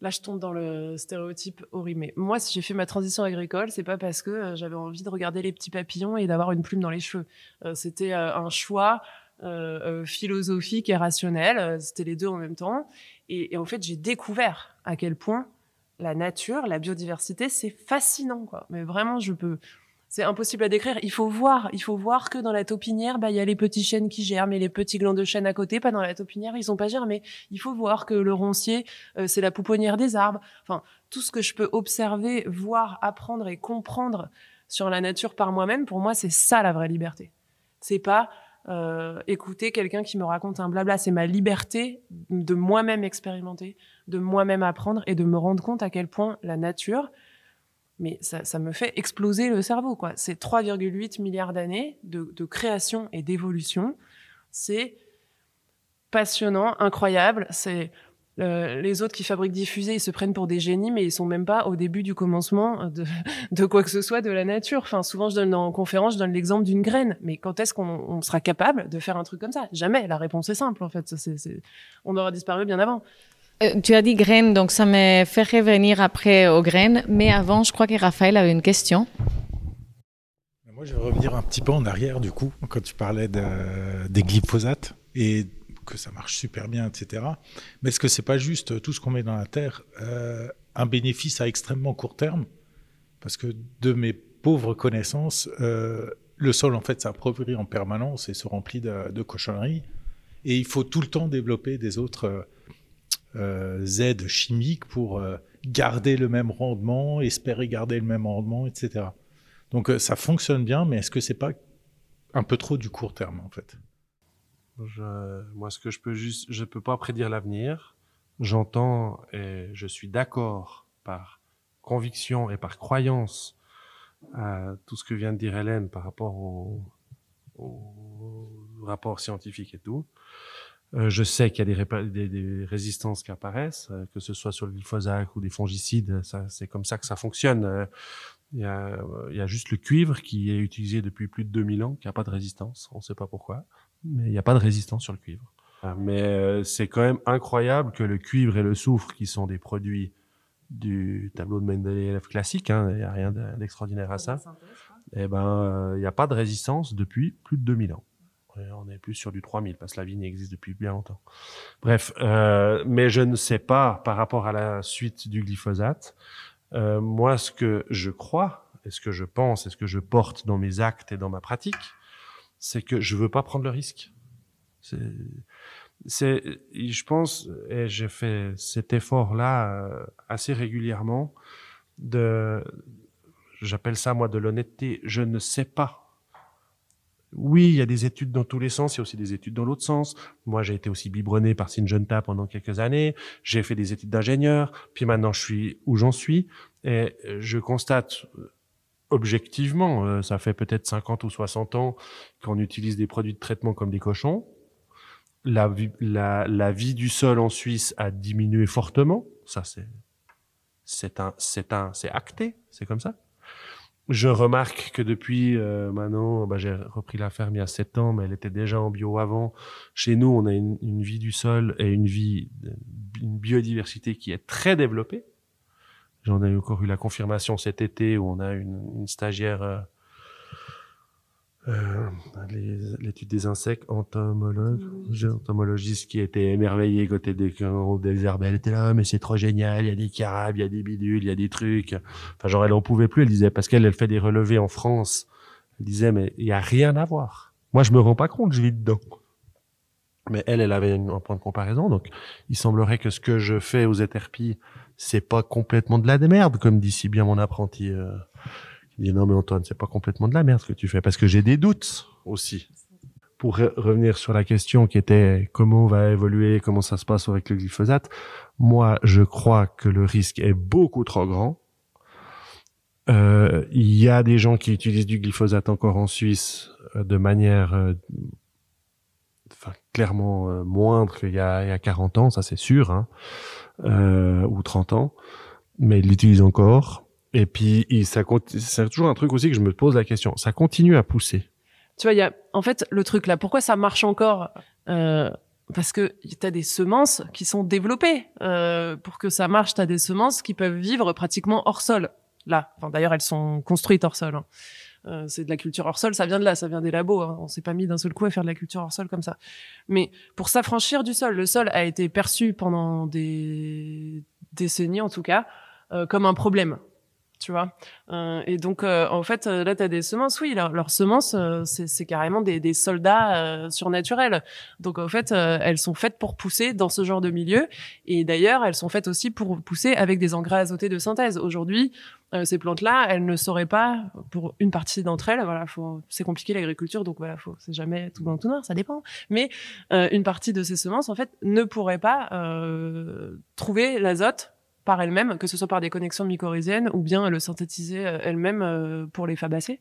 là, je tombe dans le stéréotype horrible. Moi, si j'ai fait ma transition agricole, c'est pas parce que euh, j'avais envie de regarder les petits papillons et d'avoir une plume dans les cheveux. Euh, C'était euh, un choix philosophique et rationnel. C'était les deux en même temps. Et, et en fait, j'ai découvert à quel point la nature, la biodiversité, c'est fascinant, quoi. Mais vraiment, je peux, c'est impossible à décrire. Il faut voir, il faut voir que dans la taupinière, bah il y a les petits chênes qui germent et les petits glands de chêne à côté. Pas dans la taupinière, ils sont pas germés. Il faut voir que le roncier, euh, c'est la pouponnière des arbres. Enfin, tout ce que je peux observer, voir, apprendre et comprendre sur la nature par moi-même, pour moi, c'est ça la vraie liberté. C'est pas euh, écouter quelqu'un qui me raconte un blabla. C'est ma liberté de moi-même expérimenter, de moi-même apprendre et de me rendre compte à quel point la nature mais ça, me fait exploser le cerveau. quoi. C'est 3,8 milliards d'années de, création et d'évolution. C'est passionnant, incroyable. C'est euh, les autres qui fabriquent des fusées, ils se prennent pour des génies, mais ils sont même pas au début du commencement de, quoi que ce soit de la nature. Enfin, souvent, je donne en conférence, je donne l'exemple d'une graine. Mais quand est-ce qu'on on sera capable de faire un truc comme ça? Jamais. La réponse est simple, en fait. On aura disparu bien avant. Euh, tu as dit graines, donc ça me fait revenir après aux graines. Mais avant, je crois que Raphaël avait une question. Moi, je vais revenir un petit peu en arrière, du coup, quand tu parlais de, des glyphosates et que ça marche super bien, etc. Mais est-ce que c'est pas juste tout ce qu'on met dans la terre euh, un bénéfice à extrêmement court terme? Parce que de mes pauvres connaissances, euh, le sol, en fait, s'approprie en permanence et se remplit de, cochonneries. Et il faut tout le temps développer des autres aides chimiques pour euh, garder le même rendement, espérer garder le même rendement, etc. Donc euh, ça fonctionne bien, mais est-ce que c'est pas un peu trop du court terme en fait? Je, Moi, ce que je peux juste, je peux pas prédire l'avenir. J'entends et je suis d'accord par conviction et par croyance à tout ce que vient de dire Hélène par rapport au, au rapport scientifique et tout. Euh, je sais qu'il y a des, des, des, résistances qui apparaissent, euh, que ce soit sur le glyphosate ou des fongicides, c'est comme ça que ça fonctionne. Euh, il y, a, il y a juste le cuivre qui est utilisé depuis plus de 2000 ans, qui n'a pas de résistance. On ne sait pas pourquoi, mais il n'y a pas de résistance sur le cuivre. Mais c'est quand même incroyable que le cuivre et le soufre, qui sont des produits du tableau de Mendeleev classique, hein, il n'y a rien d'extraordinaire à ça, eh ben, il n'y a pas de résistance depuis plus de 2000 ans on est plus sur du 3000 parce que la vigne existe depuis bien longtemps. Bref, euh, mais je ne sais pas par rapport à la suite du glyphosate. Euh, moi, ce que je crois, et ce que je pense, et ce que je porte dans mes actes et dans ma pratique, c'est que je veux pas prendre le risque. Je pense, et j'ai fait cet effort-là euh, assez régulièrement de, j'appelle ça moi de l'honnêteté. Je ne sais pas oui, il y a des études dans tous les sens, il y a aussi des études dans l'autre sens. Moi, j'ai été aussi biberonné par Syngenta pendant quelques années. J'ai fait des études d'ingénieur, puis maintenant je suis où j'en suis. Et je constate euh, objectivement, euh, ça fait peut-être 50 ou 60 ans qu'on utilise des produits de traitement comme des cochons. La, la, la vie du sol en Suisse a diminué fortement. Ça, c'est, c'est un, c'est un, c'est acté. C'est comme ça. Je remarque que depuis euh, maintenant, bah, j'ai repris la ferme il y a sept ans, mais elle était déjà en bio avant. Chez nous, on a une, vie du sol et une vie, une biodiversité qui est très développée. J'en ai encore eu la confirmation cet été où on a une, une stagiaire euh, l'étude des insectes, entomologue, entomologiste qui était émerveillé côté des, des herbes. Elle était là, mais c'est trop génial, il y a des carabes, il y a des bidules, il y a des trucs. Enfin, genre, elle en pouvait plus, elle disait, parce qu'elle, elle fait des relevés en France. Elle disait, mais il y a rien à voir. Moi, je me rends pas compte, je vis dedans. Mais elle, elle avait un point de comparaison, donc il semblerait que ce que je fais aux éterpies, c'est pas complètement de la démerde, comme dit si bien mon apprenti. Euh, il dit non mais Antoine, c'est pas complètement de la merde ce que tu fais parce que j'ai des doutes aussi. Pour re revenir sur la question qui était comment va évoluer, comment ça se passe avec le glyphosate, moi je crois que le risque est beaucoup trop grand. Euh, il y a des gens qui utilisent du glyphosate encore en Suisse euh, de manière euh, enfin, clairement euh, moindre qu'il y, a, il y a 40 ans, ça c'est sûr, hein, ou 30 ans, mais ils l'utilisent encore. Et puis, ça c'est toujours un truc aussi que je me pose la question. Ça continue à pousser. Tu vois, il y a en fait le truc là. Pourquoi ça marche encore euh, Parce que tu as des semences qui sont développées. Euh, pour que ça marche, tu as des semences qui peuvent vivre pratiquement hors sol. Là, enfin, d'ailleurs, elles sont construites hors sol. Hein. Euh, c'est de la culture hors sol, ça vient de là, ça vient des labos. Hein. On s'est pas mis d'un seul coup à faire de la culture hors sol comme ça. Mais pour s'affranchir du sol, le sol a été perçu pendant des décennies en tout cas euh, comme un problème tu vois. Euh, et donc, euh, en fait, euh, là, tu as des semences. Oui, leurs semences, c'est carrément des, des soldats surnaturels. Donc, en fait, elles sont faites pour pousser dans ce genre de milieu. Et d'ailleurs, elles sont faites aussi pour pousser avec des engrais azotés de synthèse. Aujourd'hui, ces plantes-là, elles ne sauraient pas, pour une partie d'entre elles, voilà, c'est compliqué l'agriculture, donc voilà, c'est jamais tout blanc tout noir, ça dépend. Mais une partie de ces semences, en fait, ne pourrait pas trouver l'azote par elle-même, que ce soit par des connexions mycorhiziennes ou bien le synthétiser euh, elle-même euh, pour les fabacées.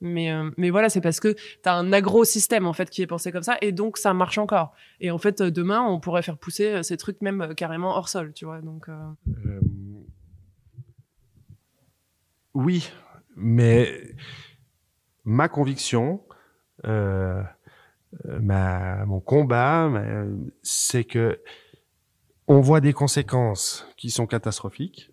Mais, euh, mais voilà, c'est parce que tu as un agro-système en fait qui est pensé comme ça et donc ça marche encore. Et en fait, demain, on pourrait faire pousser ces trucs même carrément hors sol, tu vois. Donc, Oui, mais ma conviction, ma, mon combat, c'est que on voit des conséquences qui sont catastrophiques.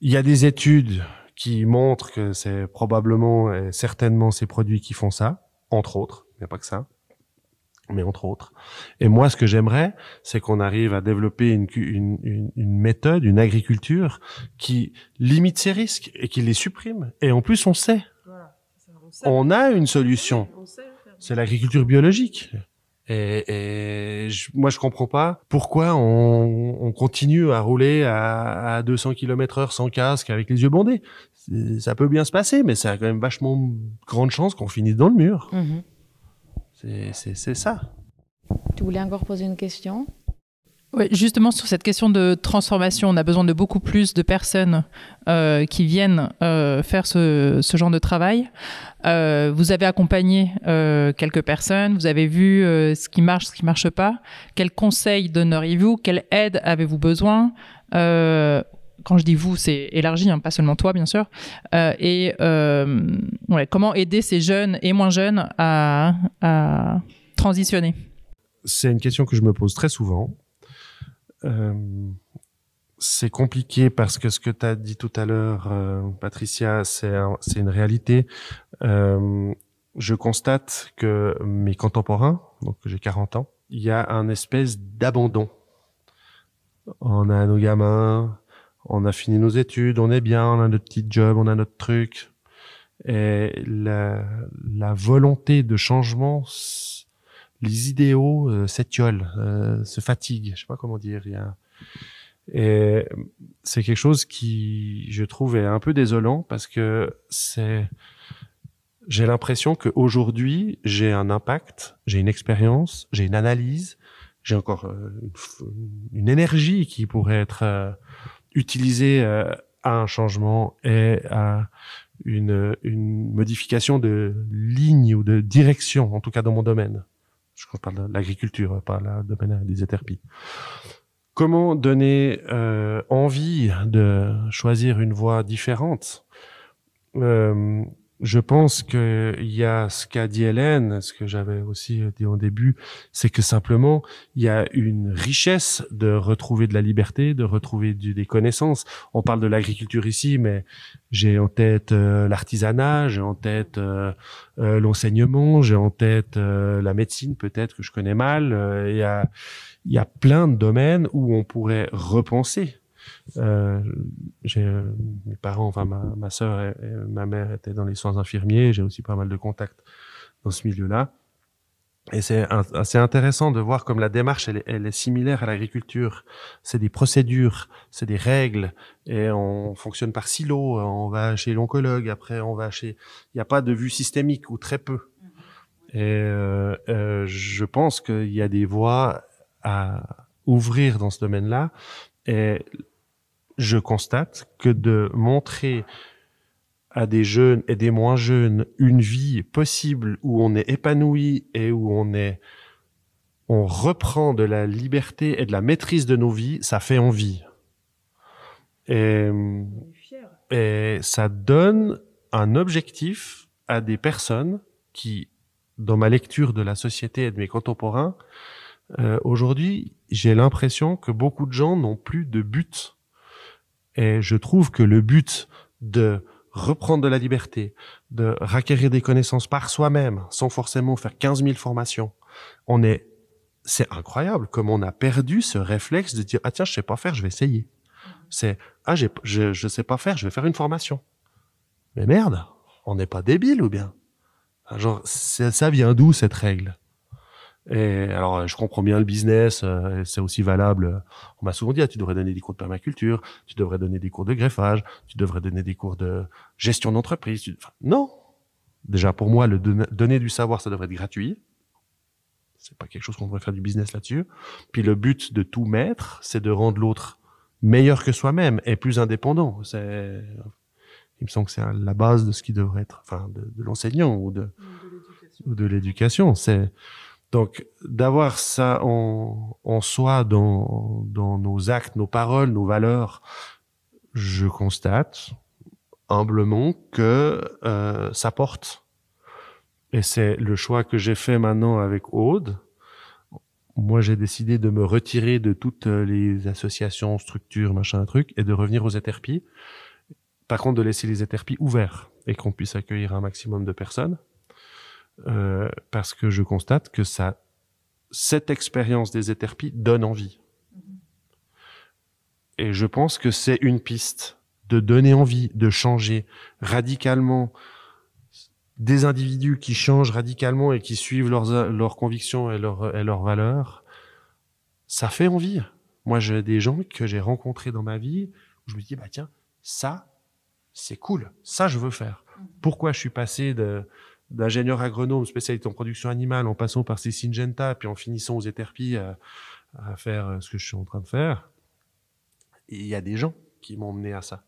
Il y a des études qui montrent que c'est probablement et certainement ces produits qui font ça, entre autres, il n'y a pas que ça, mais entre autres. Et moi, ce que j'aimerais, c'est qu'on arrive à développer une, une, une, méthode, une agriculture qui limite ces risques et qui les supprime. Et en plus, on sait. on, a une solution. C'est l'agriculture biologique. Et, et je, moi, je comprends pas pourquoi on, on continue à rouler à, à 200 km heure sans casque avec les yeux bandés. Ça peut bien se passer, mais ça a quand même vachement grande chance qu'on finisse dans le mur. Mm C'est ça. Tu voulais encore poser une question? Justement, sur cette question de transformation, on a besoin de beaucoup plus de personnes euh, qui viennent euh, faire ce, genre de travail. Euh, vous avez accompagné quelques personnes, vous avez vu ce qui marche, ce qui marche pas. Quels conseils donneriez-vous? Quelle aide avez-vous besoin? Quand je dis vous, c'est élargi, hein, pas seulement toi, bien sûr. et comment aider ces jeunes et moins jeunes à transitionner? C'est une question que je me pose très souvent euh, c'est compliqué parce que ce que tu as dit tout à l'heure, euh, Patricia, c'est une réalité. Euh, je constate que mes contemporains, donc j'ai 40 ans, il y a un espèce d'abandon. On a nos gamins, on a fini nos études, on est bien, on a notre petit job, on a notre truc. Et la, la volonté de changement les idéaux euh, s'étiolent, euh, se fatiguent, je sais pas comment dire. Y a... Et c'est quelque chose qui, je trouve, est un peu désolant parce que c'est, j'ai l'impression qu'aujourd'hui, j'ai un impact, j'ai une expérience, j'ai une analyse, j'ai encore euh, une, énergie qui pourrait être utilisée à un changement et à une, une modification de ligne ou de direction, en tout cas dans mon domaine je parle de l'agriculture, pas le domaine des étherpies. Comment donner euh, envie de choisir une voie différente? Euh, je pense qu'il y a ce qu'a dit Hélène, ce que j'avais aussi dit au début, c'est que simplement il y a une richesse de retrouver de la liberté, de retrouver des connaissances. On parle de l'agriculture ici, mais j'ai en tête euh, l'artisanat, j'ai en tête euh, euh, l'enseignement, j'ai en tête la médecine peut-être que je connais mal. Il y a il y a plein de domaines où on pourrait repenser euh, j'ai euh, mes parents, enfin ma, ma soeur et, ma mère étaient dans les soins infirmiers. J'ai aussi pas mal de contacts dans ce milieu-là. Et c'est assez intéressant de voir comme la démarche, elle, elle est similaire à l'agriculture. C'est des procédures, c'est des règles, et on fonctionne par silo. On va chez l'oncologue, après on va chez. Il n'y a pas de vue systémique ou très peu. Et euh, euh, je pense qu'il y a des voies à ouvrir dans ce domaine-là. Et je constate que de montrer à des jeunes et des moins jeunes une vie possible où on est épanoui et où on est on reprend de la liberté et de la maîtrise de nos vies, ça fait envie. Et, ça donne un objectif à des personnes qui, dans ma lecture de la société et de mes contemporains, euh, aujourd'hui, j'ai l'impression que beaucoup de gens n'ont plus de but. Et je trouve que le but de reprendre de la liberté, de requérir des connaissances par soi-même, sans forcément faire 15 000 formations, on est, c'est incroyable comme on a perdu ce réflexe de dire, ah tiens, je sais pas faire, je vais essayer. C'est, ah, je, je sais pas faire, je vais faire une formation. Mais merde, on n'est pas débile ou bien? Genre, ça vient d'où cette règle? Et alors, je comprends bien le business, euh, c'est aussi valable. On m'a souvent dit, ah, tu devrais donner des cours de permaculture, tu devrais donner des cours de greffage, tu devrais donner des cours de gestion d'entreprise. Enfin, non. Déjà, pour moi, le donner du savoir, ça devrait être gratuit. C'est pas quelque chose qu'on devrait faire du business là-dessus. Puis le but de tout mettre, c'est de rendre l'autre meilleur que soi-même et plus indépendant. C'est, il me semble que c'est la base de ce qui devrait être, enfin, de, de l'enseignant ou de, ou de l'éducation. C'est, donc, d'avoir ça en, en soi dans, dans nos actes, nos paroles, nos valeurs, je constate humblement que euh, ça porte. Et c'est le choix que j'ai fait maintenant avec Aude. Moi, j'ai décidé de me retirer de toutes les associations, structures, machin, truc, et de revenir aux ETRPI. Par contre, de laisser les ETRPI ouverts et qu'on puisse accueillir un maximum de personnes. Euh, parce que je constate que ça, cette expérience des étherpies donne envie. Et je pense que c'est une piste de donner envie, de changer radicalement des individus qui changent radicalement et qui suivent leurs, leurs convictions et leurs, et leurs valeurs. Ça fait envie. Moi, j'ai des gens que j'ai rencontrés dans ma vie où je me dis, bah tiens, ça, c'est cool. Ça, je veux faire. Pourquoi je suis passé de, d'ingénieur agronome spécialité en production animale en passant par ces Syngenta puis en finissant aux Eterpi à, à, faire euh, ce que je suis en train de faire. Et il y a des gens qui m'ont mené à ça.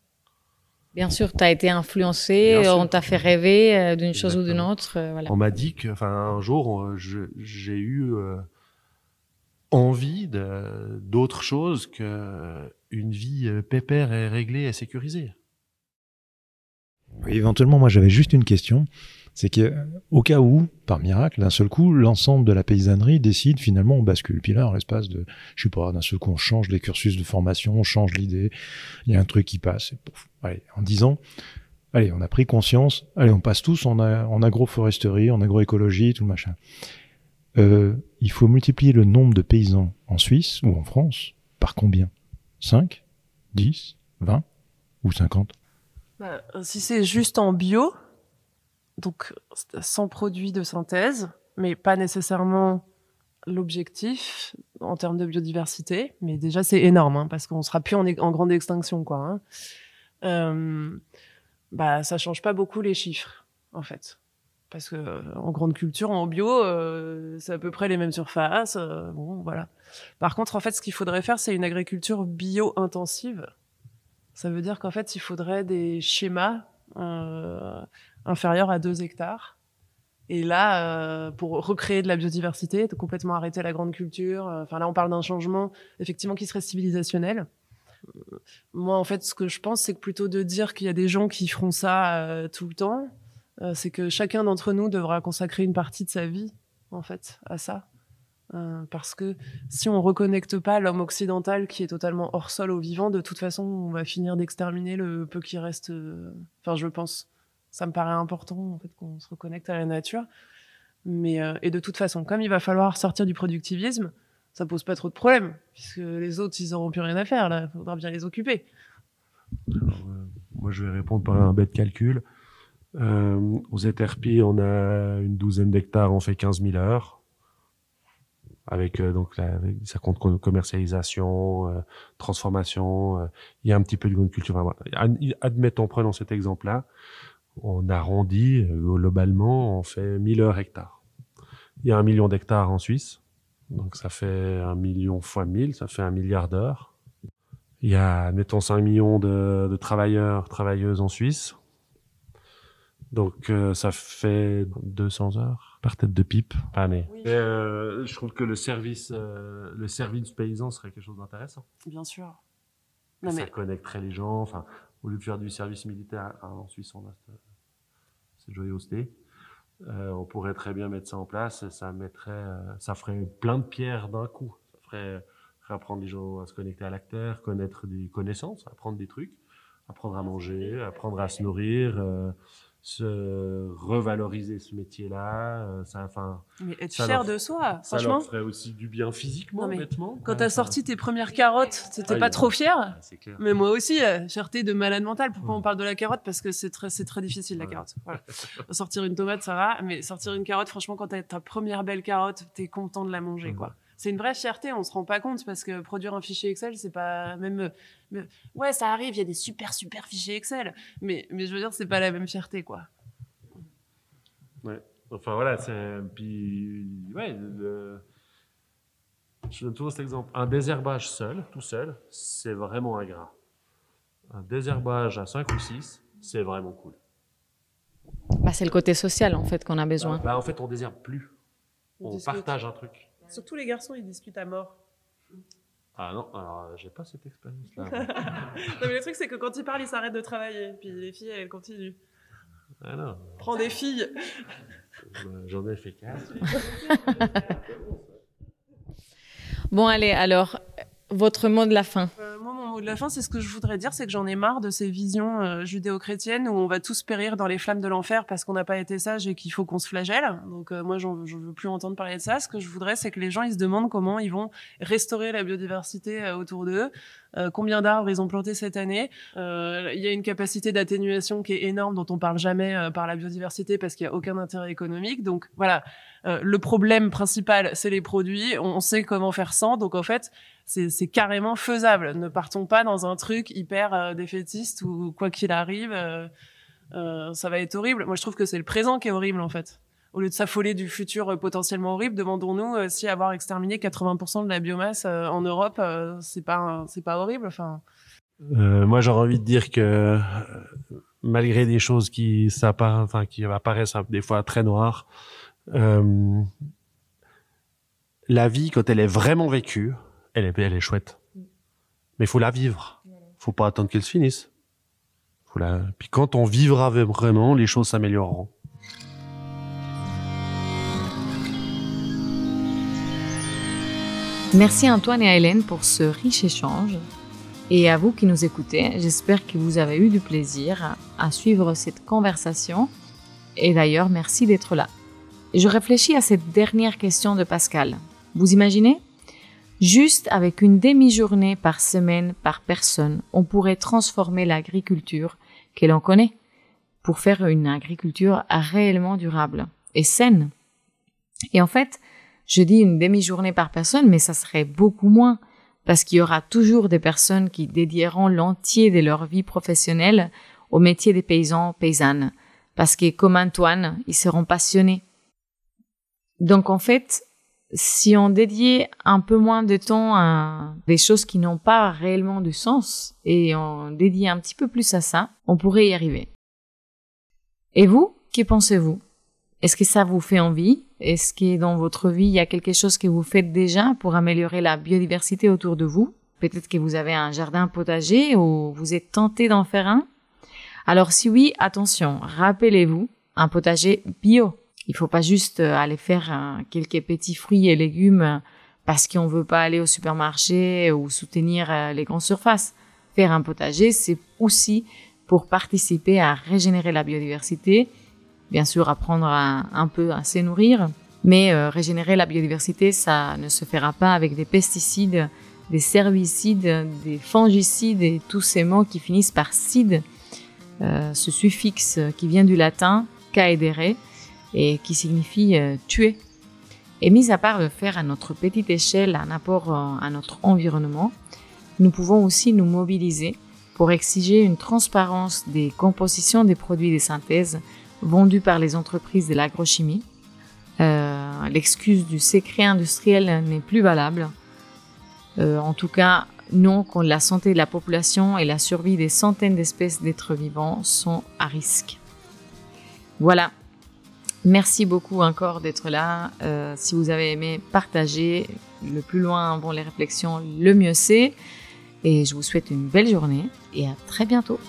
Bien sûr, tu as été influencé, on t'a fait rêver euh, d'une chose ou d'une autre. Euh, voilà. On m'a dit que, enfin, un jour, j'ai eu euh, envie d'autre chose que une vie pépère et réglée et sécurisée. Oui, éventuellement, moi, j'avais juste une question c'est qu'au cas où, par miracle, d'un seul coup, l'ensemble de la paysannerie décide finalement on bascule. Puis là, en l'espace de, je sais pas, d'un seul coup, on change les cursus de formation, on change l'idée, il y a un truc qui passe. Allez, en disant, allez, on a pris conscience, allez, on passe tous en, en agroforesterie, en agroécologie, tout le machin. Euh, il faut multiplier le nombre de paysans en Suisse ou en France par combien? 5 10 20 ou 50 bah, Si c'est juste en bio, donc sans produits de synthèse, mais pas nécessairement l'objectif en termes de biodiversité. Mais déjà, c'est énorme, hein, parce qu'on sera plus en, grande extinction, quoi. Hein. Euh, bah, ça change pas beaucoup les chiffres, en fait. Parce que euh, grande culture, en bio, euh, c'est à peu près les mêmes surfaces. Bon, voilà. Par contre, en fait, ce qu'il faudrait faire, c'est une agriculture bio-intensive. Ça veut dire qu'en fait, il faudrait des schémas inférieur à 2 hectares. Et là, euh, pour recréer de la biodiversité, de complètement arrêter la grande culture. Euh, enfin là, on parle d'un changement effectivement qui serait civilisationnel. Euh, moi, en fait, ce que je pense, c'est que plutôt de dire qu'il y a des gens qui feront ça tout le temps, c'est que chacun d'entre nous devra consacrer une partie de sa vie, en fait, à ça. parce que si on reconnecte pas l'homme occidental qui est totalement hors sol au vivant, de toute façon, on va finir d'exterminer le peu qui reste. Enfin, je pense ça me paraît important en fait qu'on se reconnecte à la nature. Mais euh, et de toute façon, comme il va falloir sortir du productivisme, ça pose pas trop de problèmes puisque les autres ils auront plus rien à faire là. Faudra bien les occuper. Euh, moi, je vais répondre par un bête calcul. Euh, aux ETRP, on a une douzaine d'hectares, on fait 15 000 heures. Avec donc ça compte commercialisation, transformation. il y a un petit peu de grande culture. Admettons, prenons cet exemple-là on arrondit euh, globalement, on fait 1000 heures hectares. Il y a un million d'hectares en Suisse, donc ça fait un million fois 1000, ça fait un milliard d'heures. Il y a, mettons, 5 millions de, de travailleurs, travailleuses en Suisse. Donc euh, ça fait 200 heures par tête de pipe par année. Oui. Euh, je trouve que le service, euh, le service paysan serait quelque chose d'intéressant. Bien sûr. Non, ça mais... connecterait les gens. Enfin, au lieu de faire du service militaire en Suisse, on a cette. Euh, on pourrait très bien mettre ça en place. et Ça mettrait, euh, ça ferait plein de pierres d'un coup. Ça ferait, ferait apprendre les gens à se connecter à l'acteur, connaître des connaissances, apprendre des trucs, apprendre à manger, apprendre à se nourrir, euh, se revaloriser ce métier-là. euh, ça, enfin, Mais être Ça fier leur- de soi, ça franchement. leur ferait aussi du bien physiquement, Non, mais bêtement. Quand Ouais, t'as ça- sorti tes premières carottes, t'étais Ah, pas trop fier Ah. Mais moi aussi, euh, fierté de malade mental. Pourquoi on parle de la carotte? Parce que c'est très, c'est très difficile la Ouais. carotte. Voilà. sortir une tomate, ça va, mais sortir une carotte, franchement, quand t'as ta première belle carotte, t'es content de la manger, quoi. C'est une vraie fierté, on se rend pas compte parce que produire un fichier Excel, c'est pas même. euh, mais- ouais, ça arrive, il y a des super super fichiers Excel, mais mais je veux dire, c'est pas la même fierté, quoi. Enfin voilà, c'est puis ouais. le- Je donne toujours cet exemple. Un désherbage seul, tout seul, c'est vraiment ingrat. Un désherbage à 5 ou 6, c'est vraiment cool. Bah, c'est le côté social en fait qu'on a besoin. Bah, en fait, on désherbe plus. On partage un truc. Surtout les garçons, ils discutent à mort. Ah non, alors euh, j'ai pas cette expérience-là. non, mais le truc, c'est que quand ils parlent, ils s'arrêtent de travailler. Puis les filles, elles continuent. ah non, Prends des filles. euh, j'en ai fait 4. Bon, allez, alors, votre mot de la fin. Euh, moi, mon mot de la fin, c'est ce que je voudrais dire, c'est que j'en ai marre de ces visions euh, judéo-chrétiennes où on va tous périr dans les flammes de l'enfer parce qu'on n'a pas été sage et qu'il faut qu'on se flagelle. Donc euh, moi, j'en j'en veux plus entendre parler de ça. Ce que je voudrais, c'est que les gens, ils se demandent comment ils vont restaurer la biodiversité euh, autour d'eux, euh, combien d'arbres ils ont planté cette année? Euh, Il y a une capacité d'atténuation qui est énorme dont on parle jamais euh, par la biodiversité parce qu'il y a aucun intérêt économique. Donc voilà, euh, le problème principal, c'est les produits. On sait comment faire sans. Donc en fait, c'est carrément faisable. Ne partons pas dans un truc hyper euh, défaitiste où quoi qu'il arrive, ça va être horrible. Moi, je trouve que c'est le présent qui est horrible en fait. Au lieu de s'affoler du futur euh, potentiellement horrible, demandons-nous euh, si avoir exterminé 80% de la biomasse euh, en Europe, c'est pas c'est pas horrible. Enfin, moi, j'aurais envie de dire que malgré des choses qui, enfin, qui apparaissent des fois très noires, la vie, quand elle est vraiment vécue, elle est, elle est chouette. Mais faut la vivre. faut pas attendre qu'elle se finisse. Puis quand on vivra vraiment, les choses s'amélioreront. Merci Antoine et à Hélène pour ce riche échange. Et à vous qui nous écoutez, j'espère que vous avez eu du plaisir à suivre cette conversation. Et d'ailleurs, merci d'être là. Je réfléchis à cette dernière question de Pascal. Vous imaginez? Juste avec une demi-journée par semaine par personne, on pourrait transformer l'agriculture que l'on connaît pour faire une agriculture réellement durable et saine. Et en fait, je dis une demi-journée par personne, mais ça serait beaucoup moins parce qu'il y aura toujours des personnes qui dédieront l'entier de leur vie professionnelle au métier des paysans paysannes parce que comme Antoine, ils seront passionnés. Donc en fait, si on dédiait un peu moins de temps à des choses qui n'ont pas réellement du sens et on dédiait un petit peu plus à ça, on pourrait y arriver. Et vous, que pensez-vous? Est-ce que ça vous fait envie? Est-ce que dans votre vie, il y a quelque chose que vous faites déjà pour améliorer la biodiversité autour de vous? Peut-être que vous avez un jardin potager ou vous êtes tenté d'en faire un? Alors si oui, attention, rappelez-vous, un potager bio. Il faut pas juste aller faire euh, quelques petits fruits et légumes euh, parce qu'on veut pas aller au supermarché ou soutenir euh, les grandes surfaces. Faire un potager, c'est aussi pour participer à régénérer la biodiversité, bien sûr apprendre à, un peu à se nourrir, mais euh, régénérer la biodiversité, ça ne se fera pas avec des pesticides, des herbicides, des fongicides et tous ces mots qui finissent par cide, euh, ce suffixe qui vient du latin caedere et qui signifie euh, tuer. Et mis à part de faire à notre petite échelle un apport euh, à notre environnement, nous pouvons aussi nous mobiliser pour exiger une transparence des compositions des produits de synthèse vendus par les entreprises de l'agrochimie. Euh, L'excuse du secret industriel n'est plus valable. Euh, en tout cas, non quand la santé de la population et la survie des centaines d'espèces d'êtres vivants sont à risque. Voilà. Merci beaucoup encore d'être là. Euh, si vous avez aimé, partagez. Le plus loin vont les réflexions, le mieux c'est. Et je vous souhaite une belle journée et à très bientôt.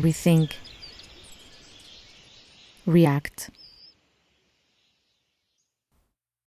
Rethink, react.